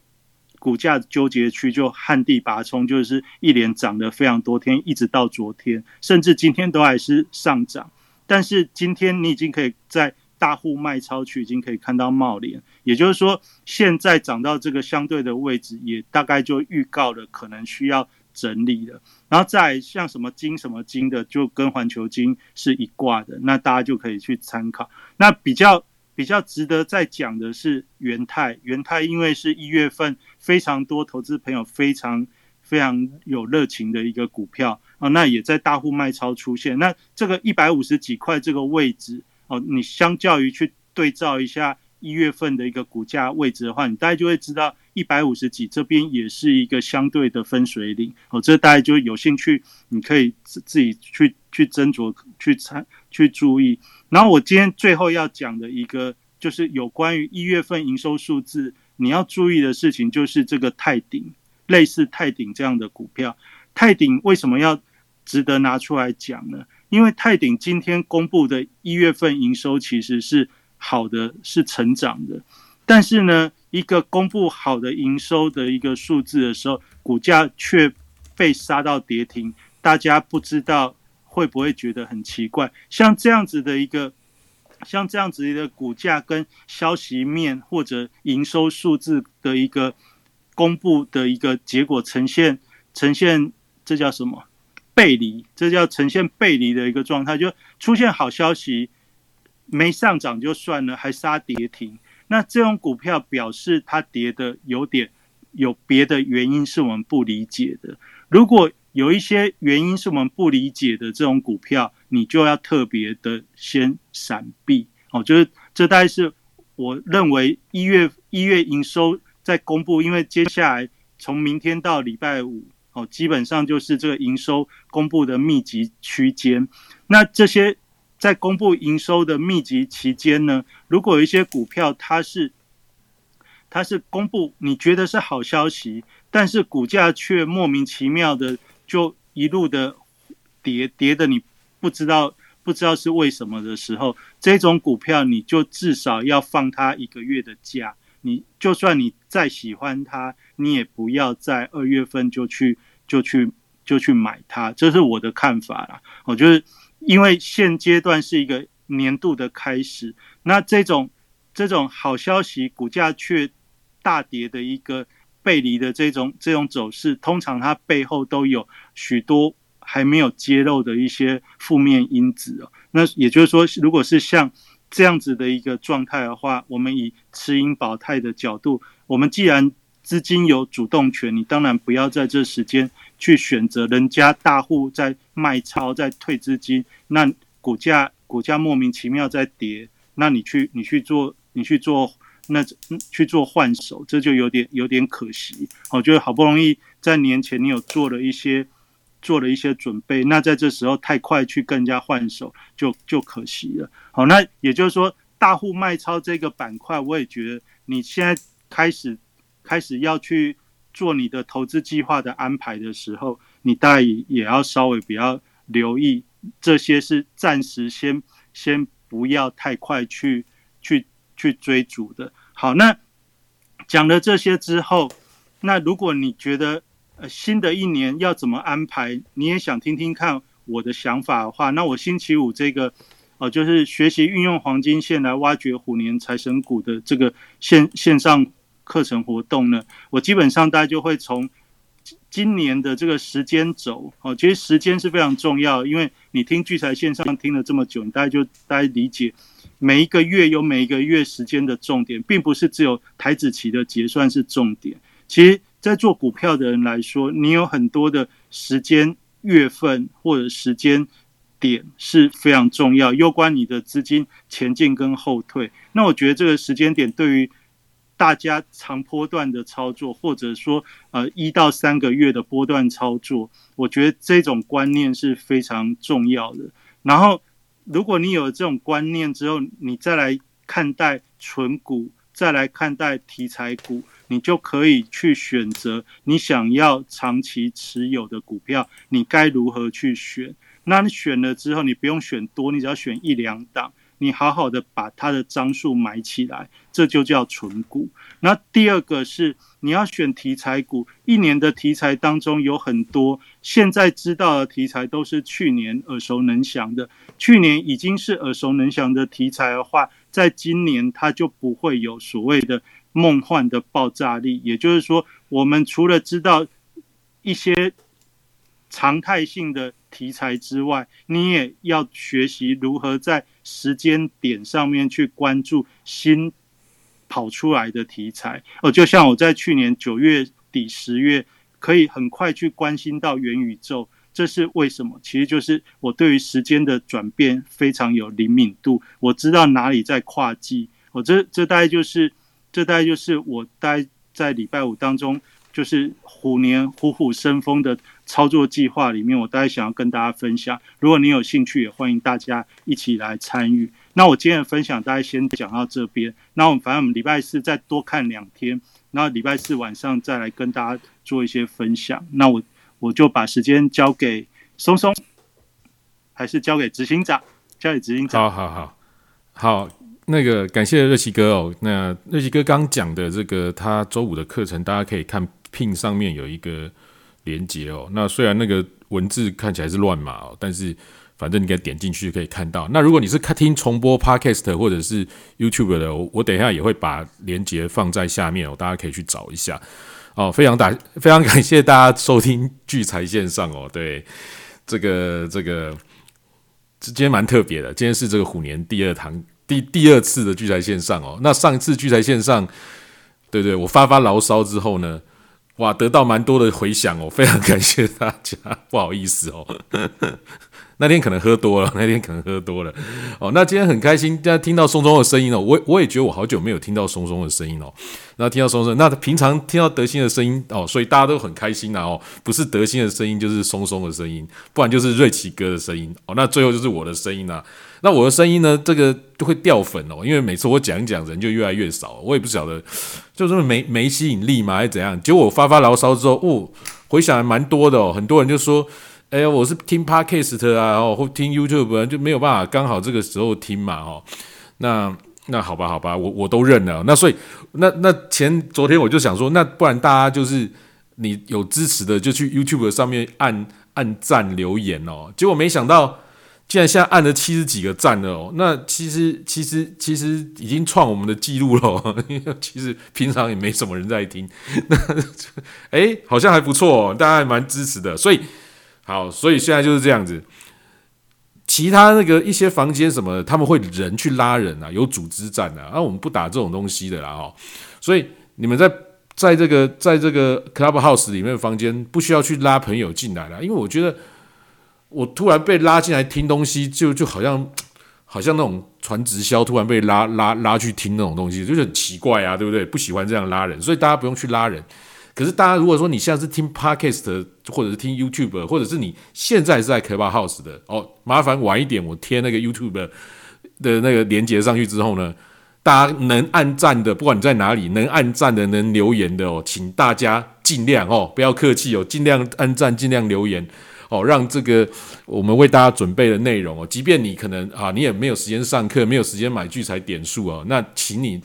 股价纠结区就旱地拔葱，就是一连涨了非常多天，一直到昨天，甚至今天都还是上涨。但是今天你已经可以在大户卖超区已经可以看到茂联，也就是说，现在涨到这个相对的位置，也大概就预告了可能需要整理了。然后再像什么金什么金的，就跟环球金是一挂的，那大家就可以去参考。那比较比较值得再讲的是元泰，元泰因为是一月份非常多投资朋友非常非常有热情的一个股票啊，那也在大户卖超出现。那这个一百五十几块这个位置。哦，你相较于去对照一下一月份的一个股价位置的话，你大概就会知道一百五十几这边也是一个相对的分水岭。哦，这大家就有兴趣，你可以自自己去去斟酌去参去注意。然后我今天最后要讲的一个就是有关于一月份营收数字，你要注意的事情就是这个泰鼎，类似泰鼎这样的股票，泰鼎为什么要值得拿出来讲呢？因为泰鼎今天公布的一月份营收其实是好的，是成长的，但是呢，一个公布好的营收的一个数字的时候，股价却被杀到跌停，大家不知道会不会觉得很奇怪？像这样子的一个，像这样子的股价跟消息面或者营收数字的一个公布的一个结果呈现，呈现这叫什么？背离，这叫呈现背离的一个状态，就出现好消息没上涨就算了，还杀跌停。那这种股票表示它跌的有点有别的原因，是我们不理解的。如果有一些原因是我们不理解的这种股票，你就要特别的先闪避哦。就是这大概是我认为一月一月营收在公布，因为接下来从明天到礼拜五。哦，基本上就是这个营收公布的密集区间。那这些在公布营收的密集期间呢，如果有一些股票它是它是公布你觉得是好消息，但是股价却莫名其妙的就一路的跌跌的，你不知道不知道是为什么的时候，这种股票你就至少要放它一个月的假。你就算你再喜欢它，你也不要在二月份就去就去就去买它，这是我的看法啦。我觉得，因为现阶段是一个年度的开始，那这种这种好消息，股价却大跌的一个背离的这种这种走势，通常它背后都有许多还没有揭露的一些负面因子哦。那也就是说，如果是像。这样子的一个状态的话，我们以持盈保泰的角度，我们既然资金有主动权，你当然不要在这时间去选择人家大户在卖超在退资金，那股价股价莫名其妙在跌，那你去你去做你去做那去做换手，这就有点有点可惜。我觉得好不容易在年前你有做了一些。做了一些准备，那在这时候太快去跟人家换手，就就可惜了。好，那也就是说，大户卖超这个板块，我也觉得你现在开始开始要去做你的投资计划的安排的时候，你大概也要稍微比较留意，这些是暂时先先不要太快去去去追逐的。好，那讲了这些之后，那如果你觉得，呃，新的一年要怎么安排？你也想听听看我的想法的话，那我星期五这个，呃，就是学习运用黄金线来挖掘虎年财神股的这个线线上课程活动呢，我基本上大家就会从今年的这个时间轴，哦，其实时间是非常重要，因为你听聚财线上听了这么久，你大家就大家理解每一个月有每一个月时间的重点，并不是只有台子期的结算是重点，其实。在做股票的人来说，你有很多的时间、月份或者时间点是非常重要，攸关你的资金前进跟后退。那我觉得这个时间点对于大家长波段的操作，或者说呃一到三个月的波段操作，我觉得这种观念是非常重要的。然后，如果你有了这种观念之后，你再来看待纯股，再来看待题材股。你就可以去选择你想要长期持有的股票，你该如何去选？那你选了之后，你不用选多，你只要选一两档，你好好的把它的张数买起来，这就叫纯股。那第二个是你要选题材股，一年的题材当中有很多现在知道的题材都是去年耳熟能详的，去年已经是耳熟能详的题材的话，在今年它就不会有所谓的梦幻的爆炸力。也就是说，我们除了知道一些常态性的。题材之外，你也要学习如何在时间点上面去关注新跑出来的题材。哦，就像我在去年九月底、十月，可以很快去关心到元宇宙，这是为什么？其实就是我对于时间的转变非常有灵敏度，我知道哪里在跨季。我这这大概就是这大概就是我待在礼拜五当中。就是虎年虎虎生风的操作计划里面，我大概想要跟大家分享。如果你有兴趣，也欢迎大家一起来参与。那我今天的分享大概先讲到这边。那我们反正我们礼拜四再多看两天，那礼拜四晚上再来跟大家做一些分享。那我我就把时间交给松松，还是交给执行长？交给执行长。好好好，好，那个感谢热奇哥哦。那热奇哥刚讲的这个他周五的课程，大家可以看。拼上面有一个连接哦，那虽然那个文字看起来是乱码哦，但是反正你给点进去可以看到。那如果你是看听重播 Podcast 或者是 YouTube 的，我我等一下也会把连接放在下面哦，大家可以去找一下哦。非常感非常感谢大家收听聚财线上哦，对这个这个今天蛮特别的，今天是这个虎年第二堂第第二次的聚财线上哦。那上一次聚财线上，对对，我发发牢骚之后呢？哇，得到蛮多的回响哦，非常感谢大家。不好意思哦，那天可能喝多了，那天可能喝多了。哦，那今天很开心，大家听到松松的声音哦。我我也觉得我好久没有听到松松的声音哦。那听到松松，那平常听到德兴的声音哦，所以大家都很开心呐哦。不是德兴的声音，就是松松的声音，不然就是瑞奇哥的声音哦。那最后就是我的声音呐。那我的声音呢？这个就会掉粉哦，因为每次我讲一讲，人就越来越少。我也不晓得，就是没没吸引力嘛，还是怎样？结果我发发牢骚之后，哦，回想还蛮多的哦。很多人就说：“哎呀，我是听 Podcast 啊，哦，或听 YouTube，就没有办法刚好这个时候听嘛，哦。”那那好吧，好吧，我我都认了。那所以那那前昨天我就想说，那不然大家就是你有支持的，就去 YouTube 上面按按赞留言哦。结果没想到。既然现在按了七十几个赞了哦，那其实其实其实已经创我们的记录了。其实平常也没什么人在听，那哎好像还不错哦，大家还蛮支持的。所以好，所以现在就是这样子。其他那个一些房间什么，他们会人去拉人啊，有组织战啊，那我们不打这种东西的啦哈。所以你们在在这个在这个 club house 里面的房间，不需要去拉朋友进来了，因为我觉得。我突然被拉进来听东西，就就好像 好像那种传直销，突然被拉拉拉去听那种东西，就是很奇怪啊，对不对？不喜欢这样拉人，所以大家不用去拉人。可是大家如果说你现在是听 podcast 或者是听 YouTube，或者是你现在是在 Club House 的哦，麻烦晚一点我贴那个 YouTube 的那个连接上去之后呢，大家能按赞的，不管你在哪里，能按赞的、能留言的哦，请大家尽量哦，不要客气哦，尽量按赞，尽量留言。哦，让这个我们为大家准备的内容哦，即便你可能啊，你也没有时间上课，没有时间买聚财点数哦，那请你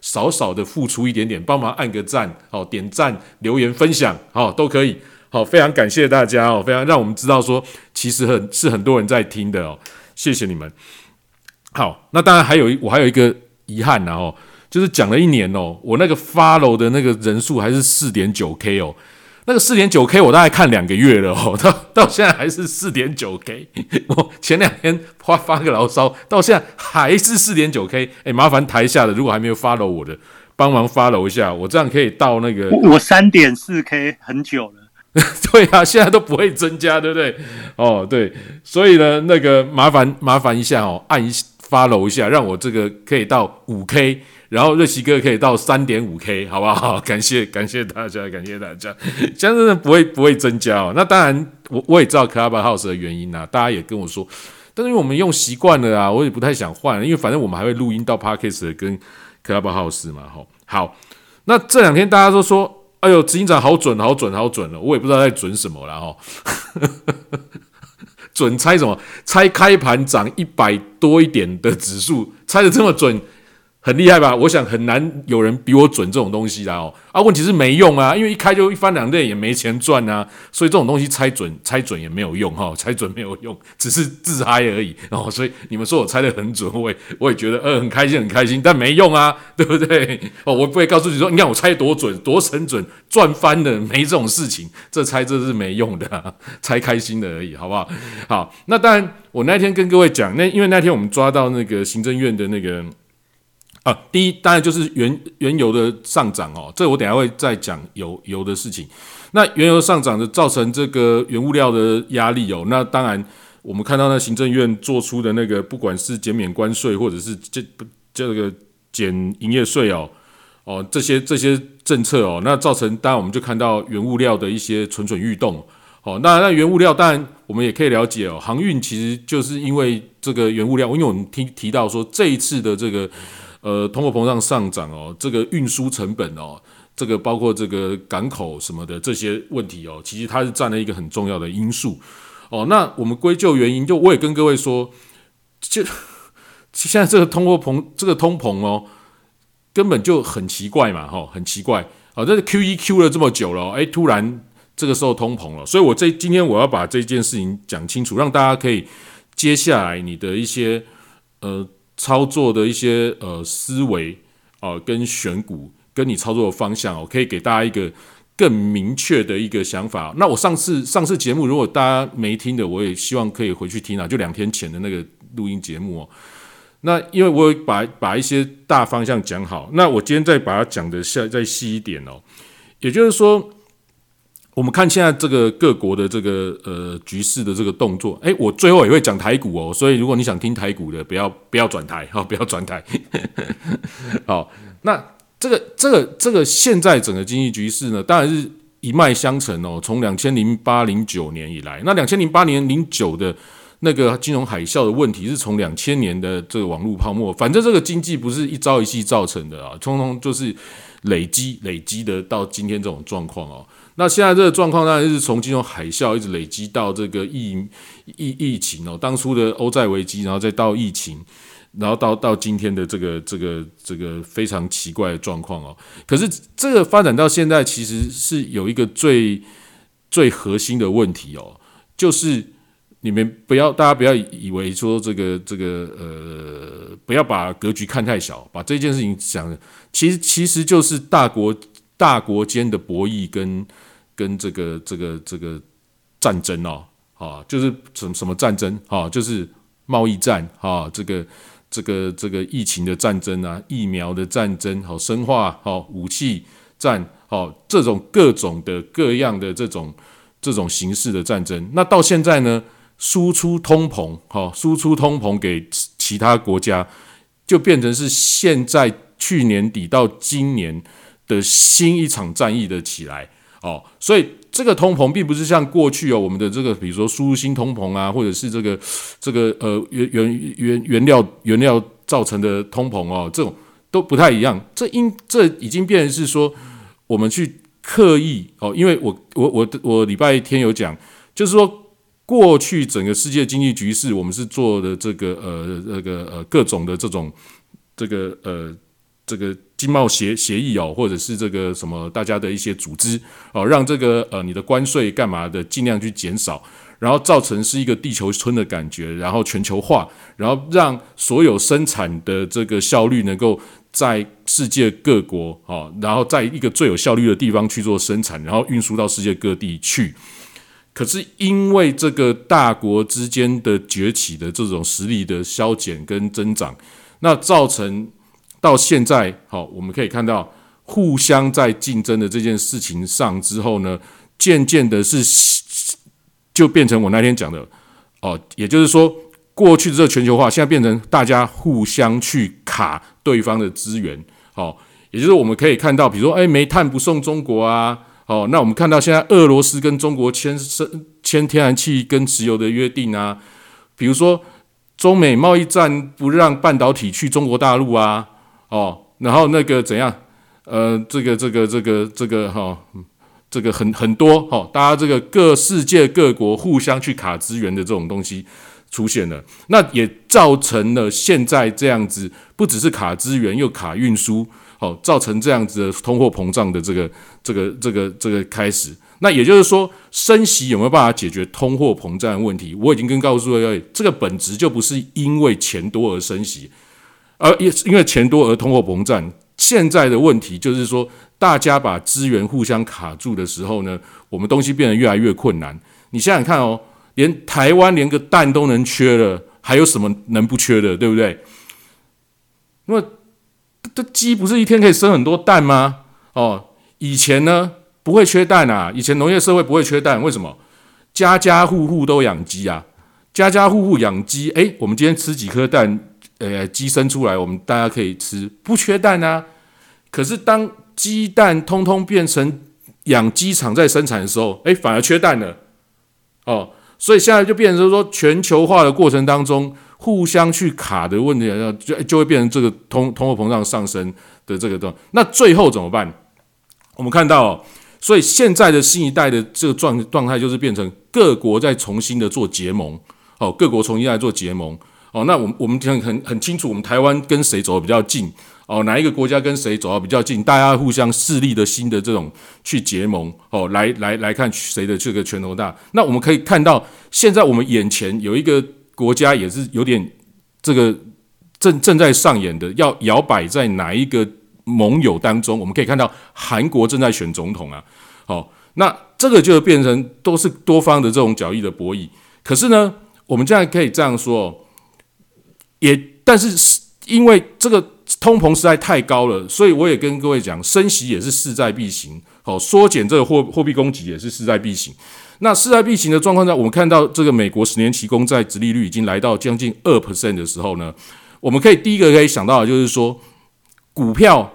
少少的付出一点点，帮忙按个赞，哦，点赞、留言、分享，哦，都可以。好，非常感谢大家哦，非常让我们知道说，其实很是很多人在听的哦，谢谢你们。好，那当然还有我还有一个遗憾呢哦，就是讲了一年哦，我那个 follow 的那个人数还是四点九 K 哦。那个四点九 K 我大概看两个月了哦，到到现在还是四点九 K。我前两天发发个牢骚，到现在还是四点九 K。哎，麻烦台下的如果还没有 follow 我的，帮忙 follow 一下，我这样可以到那个。我三点四 K 很久了。对啊，现在都不会增加，对不对？哦，对，所以呢，那个麻烦麻烦一下哦，按一发楼一下，让我这个可以到五 K。然后热奇哥可以到三点五 K，好不好？感谢感谢大家，感谢大家，相信不会不会增加哦。那当然，我我也知道 Club House 的原因呐，大家也跟我说，但是因为我们用习惯了啊，我也不太想换，因为反正我们还会录音到 Parkes 跟 Club House 嘛，吼。好，那这两天大家都说，哎呦，执行长好准，好准，好准了，我也不知道在准什么了哈。准猜什么？猜开盘涨一百多一点的指数，猜的这么准。很厉害吧？我想很难有人比我准这种东西啦哦啊！问题是没用啊，因为一开就一翻两倍也没钱赚啊，所以这种东西猜准猜准也没有用哈，猜准没有用，只是自嗨而已然哦。所以你们说我猜的很准，我也我也觉得呃很开心很开心，但没用啊，对不对？哦，我不会告诉你说，你看我猜多准多神准，赚翻了没这种事情，这猜这是没用的，猜开心的而已，好不好？好，那当然我那天跟各位讲，那因为那天我们抓到那个行政院的那个。啊，第一当然就是原原油的上涨哦，这我等下会再讲油油的事情。那原油上涨的造成这个原物料的压力哦，那当然我们看到那行政院做出的那个，不管是减免关税或者是这这个减营业税哦，哦这些这些政策哦，那造成当然我们就看到原物料的一些蠢蠢欲动哦。那那原物料当然我们也可以了解哦，航运其实就是因为这个原物料，因为我们提提到说这一次的这个。呃，通货膨胀上涨哦，这个运输成本哦，这个包括这个港口什么的这些问题哦，其实它是占了一个很重要的因素哦。那我们归咎原因，就我也跟各位说，就 现在这个通货膨这个通膨哦，根本就很奇怪嘛，哈，很奇怪哦。这是 Q E Q 了这么久了，哎，突然这个时候通膨了，所以我这今天我要把这件事情讲清楚，让大家可以接下来你的一些呃。操作的一些呃思维啊，跟选股，跟你操作的方向哦，可以给大家一个更明确的一个想法。那我上次上次节目，如果大家没听的，我也希望可以回去听啊，就两天前的那个录音节目哦。那因为我把把一些大方向讲好，那我今天再把它讲的再再细一点哦，也就是说。我们看现在这个各国的这个呃局势的这个动作，诶，我最后也会讲台股哦，所以如果你想听台股的，不要不要转台哈，不要转台。好，那这个这个这个现在整个经济局势呢，当然是一脉相承哦。从两千零八零九年以来，那两千零八年零九的那个金融海啸的问题，是从两千年的这个网络泡沫，反正这个经济不是一朝一夕造成的啊，通通就是累积累积的到今天这种状况哦。那现在这个状况当然是从金融海啸一直累积到这个疫疫疫情哦，当初的欧债危机，然后再到疫情，然后到到今天的这个这个这个非常奇怪的状况哦。可是这个发展到现在，其实是有一个最最核心的问题哦，就是你们不要大家不要以为说这个这个呃，不要把格局看太小，把这件事情想，其实其实就是大国。大国间的博弈跟跟这个这个这个战争哦，啊，就是什么什么战争啊？就是贸易战啊，这个这个这个疫情的战争啊，疫苗的战争，好，生化好武器战，好，这种各种的各样的这种这种形式的战争，那到现在呢，输出通膨，好，输出通膨给其他国家，就变成是现在去年底到今年。的新一场战役的起来哦，所以这个通膨并不是像过去哦，我们的这个比如说输入性通膨啊，或者是这个这个呃原原原原料原料造成的通膨哦，这种都不太一样。这因这已经变成是说我们去刻意哦，因为我我我我礼拜天有讲，就是说过去整个世界经济局势，我们是做的这个呃那个呃各种的这种这个呃。这个经贸协协议哦，或者是这个什么大家的一些组织哦，让这个呃你的关税干嘛的尽量去减少，然后造成是一个地球村的感觉，然后全球化，然后让所有生产的这个效率能够在世界各国哦，然后在一个最有效率的地方去做生产，然后运输到世界各地去。可是因为这个大国之间的崛起的这种实力的消减跟增长，那造成。到现在，好，我们可以看到互相在竞争的这件事情上之后呢，渐渐的是就变成我那天讲的哦，也就是说，过去的这个全球化，现在变成大家互相去卡对方的资源，好，也就是我们可以看到，比如说，哎，煤炭不送中国啊，哦，那我们看到现在俄罗斯跟中国签签天然气跟石油的约定啊，比如说中美贸易战不让半导体去中国大陆啊。哦，然后那个怎样？呃，这个这个这个这个哈，这个很很多哈，大家这个各世界各国互相去卡资源的这种东西出现了，那也造成了现在这样子，不只是卡资源，又卡运输，哦，造成这样子的通货膨胀的这个这个这个这个开始。那也就是说，升息有没有办法解决通货膨胀的问题？我已经跟告诉各位，这个本质就不是因为钱多而升息，而也因为钱多而通货膨胀。现在的问题就是说，大家把资源互相卡住的时候呢，我们东西变得越来越困难。你想想看哦，连台湾连个蛋都能缺了，还有什么能不缺的？对不对？那这鸡不是一天可以生很多蛋吗？哦，以前呢？不会缺蛋啊！以前农业社会不会缺蛋，为什么？家家户户都养鸡啊！家家户户养鸡，诶，我们今天吃几颗蛋，呃，鸡生出来，我们大家可以吃，不缺蛋啊。可是当鸡蛋通通变成养鸡场在生产的时候，诶，反而缺蛋了。哦，所以现在就变成说，全球化的过程当中，互相去卡的问题，就就会变成这个通通货膨胀上升的这个状。那最后怎么办？我们看到。所以现在的新一代的这个状状态就是变成各国在重新的做结盟，哦，各国重新来做结盟，哦，那我们我们很很很清楚，我们台湾跟谁走的比较近，哦，哪一个国家跟谁走的比较近，大家互相势力的新的这种去结盟，哦，来来来看谁的这个拳头大。那我们可以看到，现在我们眼前有一个国家也是有点这个正正在上演的，要摇摆在哪一个？盟友当中，我们可以看到韩国正在选总统啊，好，那这个就变成都是多方的这种角力的博弈。可是呢，我们现在可以这样说，也但是是因为这个通膨实在太高了，所以我也跟各位讲，升息也是势在必行，好，缩减这个货货币供给也是势在必行。那势在必行的状况下，我们看到这个美国十年期公债殖利率已经来到将近二 percent 的时候呢，我们可以第一个可以想到的就是说。股票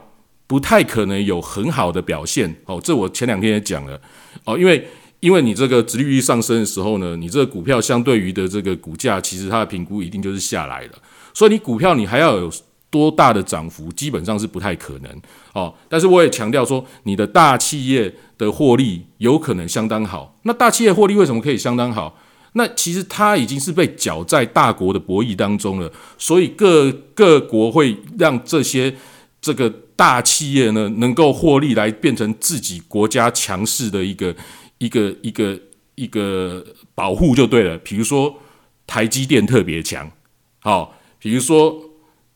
不太可能有很好的表现哦，这我前两天也讲了哦，因为因为你这个殖利率上升的时候呢，你这个股票相对于的这个股价，其实它的评估一定就是下来了，所以你股票你还要有多大的涨幅，基本上是不太可能哦。但是我也强调说，你的大企业的获利有可能相当好。那大企业获利为什么可以相当好？那其实它已经是被搅在大国的博弈当中了，所以各各国会让这些。这个大企业呢，能够获利来变成自己国家强势的一个一个一个一个保护就对了。比如说台积电特别强，好，比如说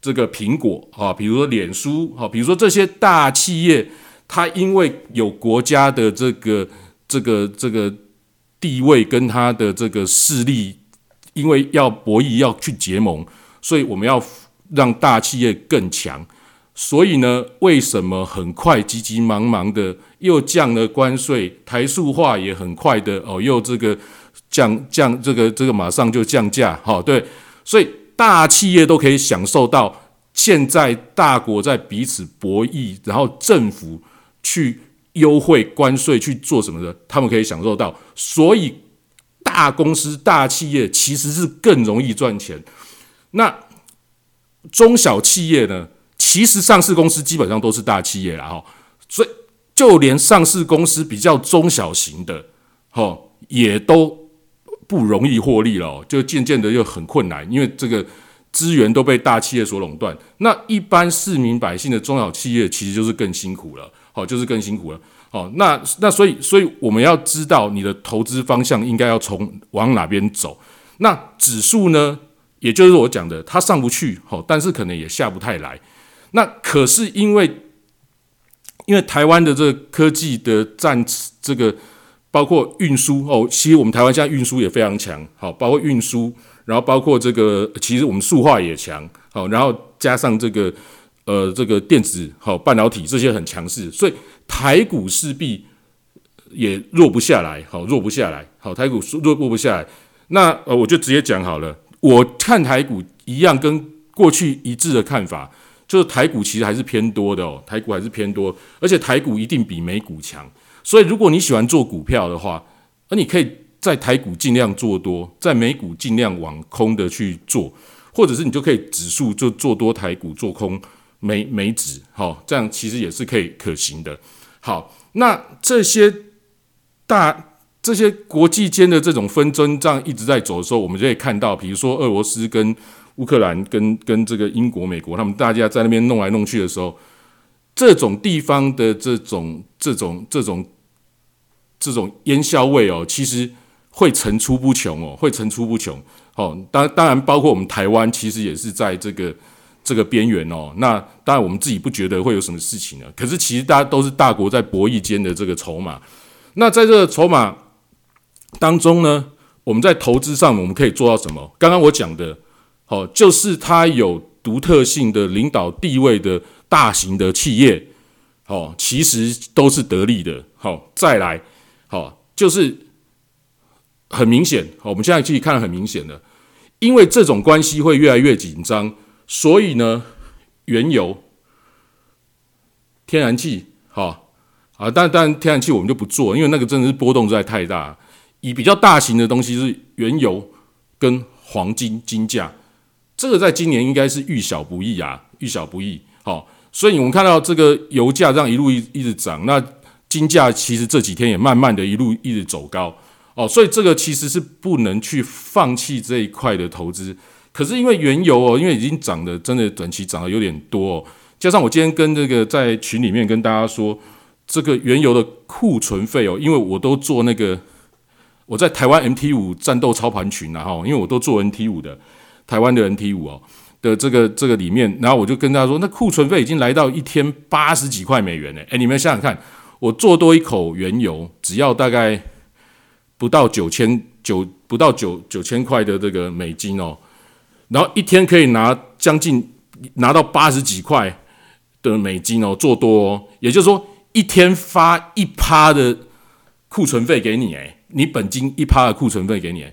这个苹果，啊，比如说脸书，啊，比如说这些大企业，它因为有国家的这个这个这个地位跟它的这个势力，因为要博弈要去结盟，所以我们要让大企业更强。所以呢，为什么很快急急忙忙的又降了关税，台塑化也很快的哦，又这个降降这个这个马上就降价，哈，对，所以大企业都可以享受到现在大国在彼此博弈，然后政府去优惠关税去做什么的，他们可以享受到，所以大公司大企业其实是更容易赚钱，那中小企业呢？其实上市公司基本上都是大企业了哈，所以就连上市公司比较中小型的，哈，也都不容易获利了，就渐渐的又很困难，因为这个资源都被大企业所垄断。那一般市民百姓的中小企业其实就是更辛苦了，好，就是更辛苦了，好，那那所以所以我们要知道你的投资方向应该要从往哪边走。那指数呢，也就是我讲的，它上不去，好，但是可能也下不太来。那可是因为，因为台湾的这个科技的占这个包括运输哦，其实我们台湾现在运输也非常强，好，包括运输，然后包括这个其实我们塑化也强，好，然后加上这个呃这个电子好半导体这些很强势，所以台股势必也弱不下来，好，弱不下来，好，台股弱弱不下来，那呃我就直接讲好了，我看台股一样跟过去一致的看法。就是台股其实还是偏多的哦，台股还是偏多，而且台股一定比美股强。所以如果你喜欢做股票的话，那你可以在台股尽量做多，在美股尽量往空的去做，或者是你就可以指数就做多台股，做空美美指，好，这样其实也是可以可行的。好，那这些大这些国际间的这种纷争这样一直在走的时候，我们就可以看到，比如说俄罗斯跟乌克兰跟跟这个英国、美国，他们大家在那边弄来弄去的时候，这种地方的这种这种这种这种烟硝味哦，其实会层出不穷哦，会层出不穷。哦，当当然包括我们台湾，其实也是在这个这个边缘哦。那当然我们自己不觉得会有什么事情呢，可是其实大家都是大国在博弈间的这个筹码。那在这个筹码当中呢，我们在投资上我们可以做到什么？刚刚我讲的。哦，就是它有独特性的领导地位的大型的企业，哦，其实都是得利的。好，再来，好，就是很明显，好我们现在去看很明显的，因为这种关系会越来越紧张，所以呢，原油、天然气，好啊，但但天然气我们就不做，因为那个真的是波动实在太大。以比较大型的东西是原油跟黄金金价。这个在今年应该是遇小不易啊，遇小不易。好，所以我们看到这个油价这样一路一一直涨，那金价其实这几天也慢慢的一路一直走高。哦，所以这个其实是不能去放弃这一块的投资。可是因为原油哦，因为已经涨的真的短期涨的有点多，哦，加上我今天跟这个在群里面跟大家说，这个原油的库存费哦，因为我都做那个我在台湾 MT 五战斗操盘群啊，哈，因为我都做 NT 五的。台湾的 NT 五哦的这个这个里面，然后我就跟他说，那库存费已经来到一天八十几块美元呢。哎，你们想想看，我做多一口原油，只要大概不到九千九不到九九千块的这个美金哦，然后一天可以拿将近拿到八十几块的美金哦，做多哦，也就是说一天发一趴的库存费给你，哎，你本金一趴的库存费给你。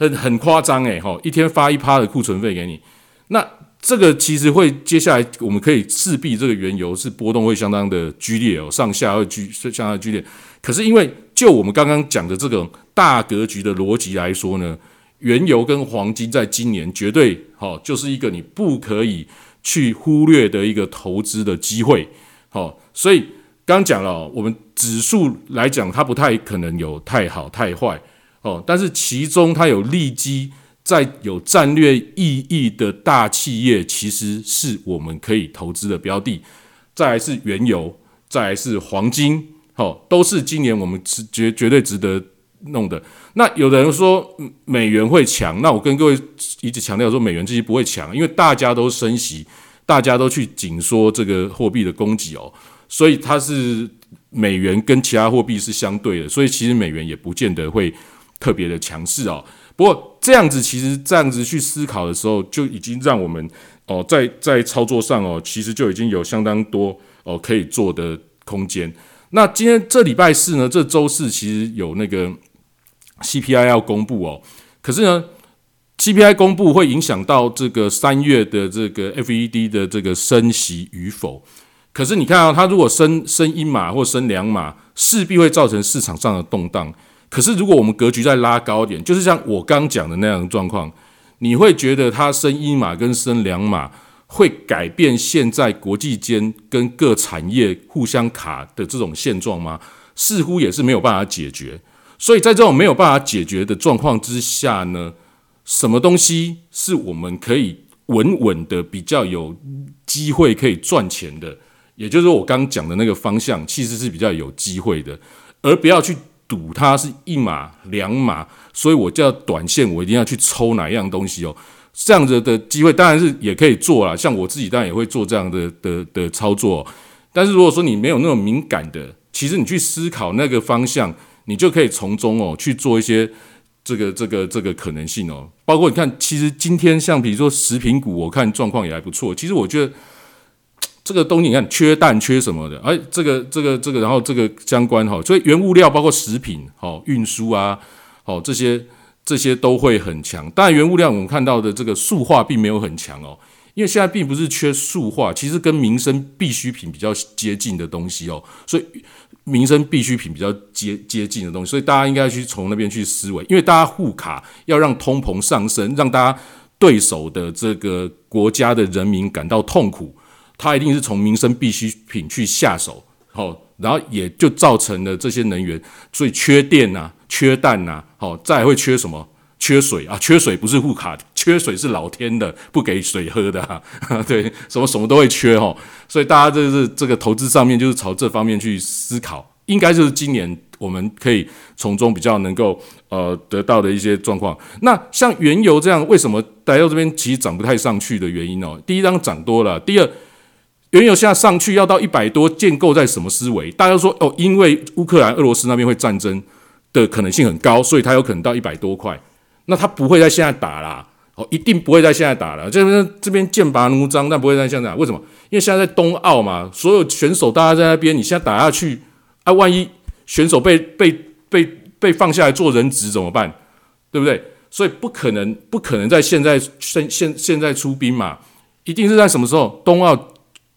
很很夸张诶，哈，一天发一趴的库存费给你，那这个其实会接下来我们可以势必这个原油是波动会相当的剧烈哦，上下会剧相当剧烈。可是因为就我们刚刚讲的这种大格局的逻辑来说呢，原油跟黄金在今年绝对好就是一个你不可以去忽略的一个投资的机会，好，所以刚讲了，我们指数来讲它不太可能有太好太坏。哦，但是其中它有利基，在有战略意义的大企业，其实是我们可以投资的标的。再来是原油，再来是黄金，好，都是今年我们值绝绝对值得弄的。那有的人说美元会强，那我跟各位一直强调说美元这些不会强，因为大家都升息，大家都去紧缩这个货币的供给哦，所以它是美元跟其他货币是相对的，所以其实美元也不见得会。特别的强势哦，不过这样子其实这样子去思考的时候，就已经让我们哦在在操作上哦，其实就已经有相当多哦可以做的空间。那今天这礼拜四呢，这周四其实有那个 CPI 要公布哦，可是呢，CPI 公布会影响到这个三月的这个 FED 的这个升息与否。可是你看啊，它如果升升一码或升两码，势必会造成市场上的动荡。可是，如果我们格局再拉高一点，就是像我刚讲的那样的状况，你会觉得它升一码跟升两码会改变现在国际间跟各产业互相卡的这种现状吗？似乎也是没有办法解决。所以在这种没有办法解决的状况之下呢，什么东西是我们可以稳稳的、比较有机会可以赚钱的？也就是我刚讲的那个方向，其实是比较有机会的，而不要去。赌它是一码两码，所以我叫短线，我一定要去抽哪一样东西哦。这样子的机会当然是也可以做啦，像我自己当然也会做这样的的的操作。但是如果说你没有那种敏感的，其实你去思考那个方向，你就可以从中哦去做一些这个这个这个可能性哦。包括你看，其实今天像比如说食品股，我看状况也还不错。其实我觉得。这个东西你看缺蛋缺什么的，哎，这个这个这个，然后这个相关哈，所以原物料包括食品、好运输啊，好这些这些都会很强。当然原物料我们看到的这个塑化并没有很强哦，因为现在并不是缺塑化，其实跟民生必需品比较接近的东西哦，所以民生必需品比较接接近的东西，所以大家应该去从那边去思维，因为大家互卡要让通膨上升，让大家对手的这个国家的人民感到痛苦。它一定是从民生必需品去下手，好，然后也就造成了这些能源，所以缺电呐、缺氮呐，好，再会缺什么？缺水啊，缺水不是护卡，缺水是老天的不给水喝的，哈，对，什么什么都会缺哈，所以大家这是这个投资上面就是朝这方面去思考，应该就是今年我们可以从中比较能够呃得到的一些状况。那像原油这样，为什么来到这边其实涨不太上去的原因哦？第一张涨多了，第二原油现在上去要到一百多，建构在什么思维？大家说哦，因为乌克兰、俄罗斯那边会战争的可能性很高，所以它有可能到一百多块。那他不会在现在打啦，哦，一定不会在现在打了。这边这边剑拔弩张，但不会在现在打。为什么？因为现在在冬奥嘛，所有选手大家在那边，你现在打下去，啊，万一选手被被被被放下来做人质怎么办？对不对？所以不可能不可能在现在现现现在出兵嘛，一定是在什么时候？冬奥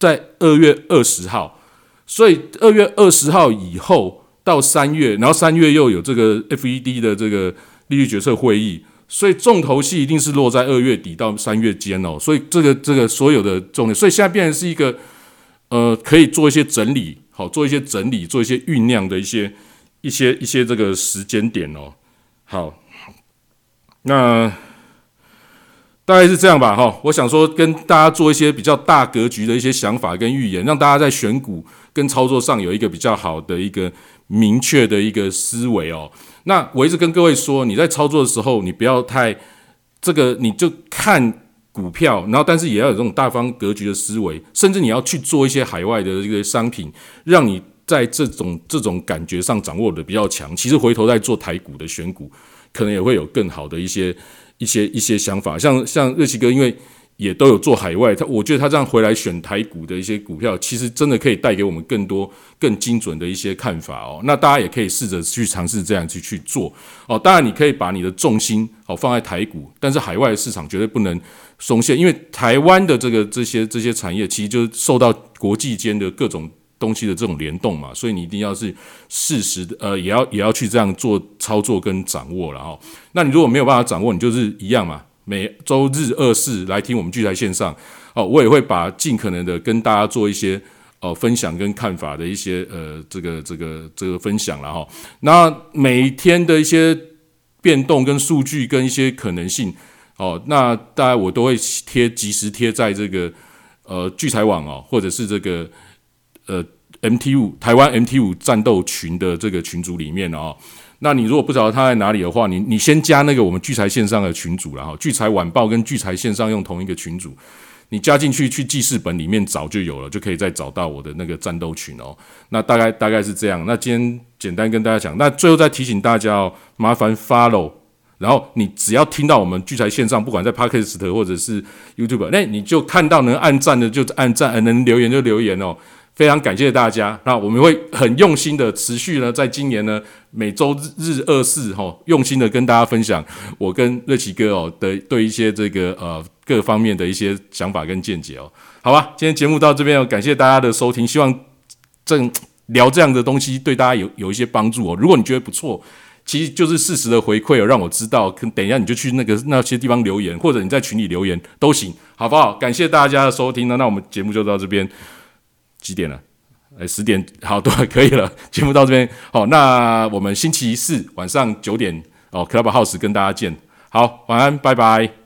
在二月二十号，所以二月二十号以后到三月，然后三月又有这个 FED 的这个。利率决策会议，所以重头戏一定是落在二月底到三月间哦。所以这个这个所有的重点，所以现在变成是一个呃，可以做一些整理，好做一些整理，做一些酝酿的一些一些一些这个时间点哦。好，那大概是这样吧哈。我想说跟大家做一些比较大格局的一些想法跟预言，让大家在选股跟操作上有一个比较好的一个明确的一个思维哦。那我一直跟各位说，你在操作的时候，你不要太这个，你就看股票，然后但是也要有这种大方格局的思维，甚至你要去做一些海外的这个商品，让你在这种这种感觉上掌握的比较强。其实回头再做台股的选股，可能也会有更好的一些一些一些想法。像像热奇哥，因为。也都有做海外，他我觉得他这样回来选台股的一些股票，其实真的可以带给我们更多更精准的一些看法哦。那大家也可以试着去尝试这样去去做哦。当然，你可以把你的重心哦放在台股，但是海外的市场绝对不能松懈，因为台湾的这个这些这些产业其实就是受到国际间的各种东西的这种联动嘛，所以你一定要是适时的呃，也要也要去这样做操作跟掌握了哦。那你如果没有办法掌握，你就是一样嘛。每周日二四来听我们聚财线上哦，我也会把尽可能的跟大家做一些呃分享跟看法的一些呃这个这个这个分享了哈。那每天的一些变动跟数据跟一些可能性哦，那大概我都会贴及时贴在这个呃聚财网哦，或者是这个呃 MT 五台湾 MT 五战斗群的这个群组里面哦。那你如果不知道他在哪里的话，你你先加那个我们聚财线上的群组然后聚财晚报跟聚财线上用同一个群组，你加进去去记事本里面找就有了，就可以再找到我的那个战斗群哦。那大概大概是这样。那今天简单跟大家讲，那最后再提醒大家哦，麻烦 follow，然后你只要听到我们聚财线上，不管在 Podcast 或者是 YouTube，那你就看到能按赞的就按赞，能留言就留言哦。非常感谢大家，那我们会很用心的持续呢，在今年呢每周日二四哈，用心的跟大家分享我跟热奇哥哦的对一些这个呃各方面的一些想法跟见解哦，好吧，今天节目到这边哦，感谢大家的收听，希望正聊这样的东西对大家有有一些帮助哦。如果你觉得不错，其实就是适时的回馈哦，让我知道，等一下你就去那个那些地方留言，或者你在群里留言都行，好不好？感谢大家的收听呢，那我们节目就到这边。几点了？哎，十点，好，都 可以了。节目到这边，好，那我们星期四晚上九点哦，Club House 跟大家见。好，晚安，拜拜。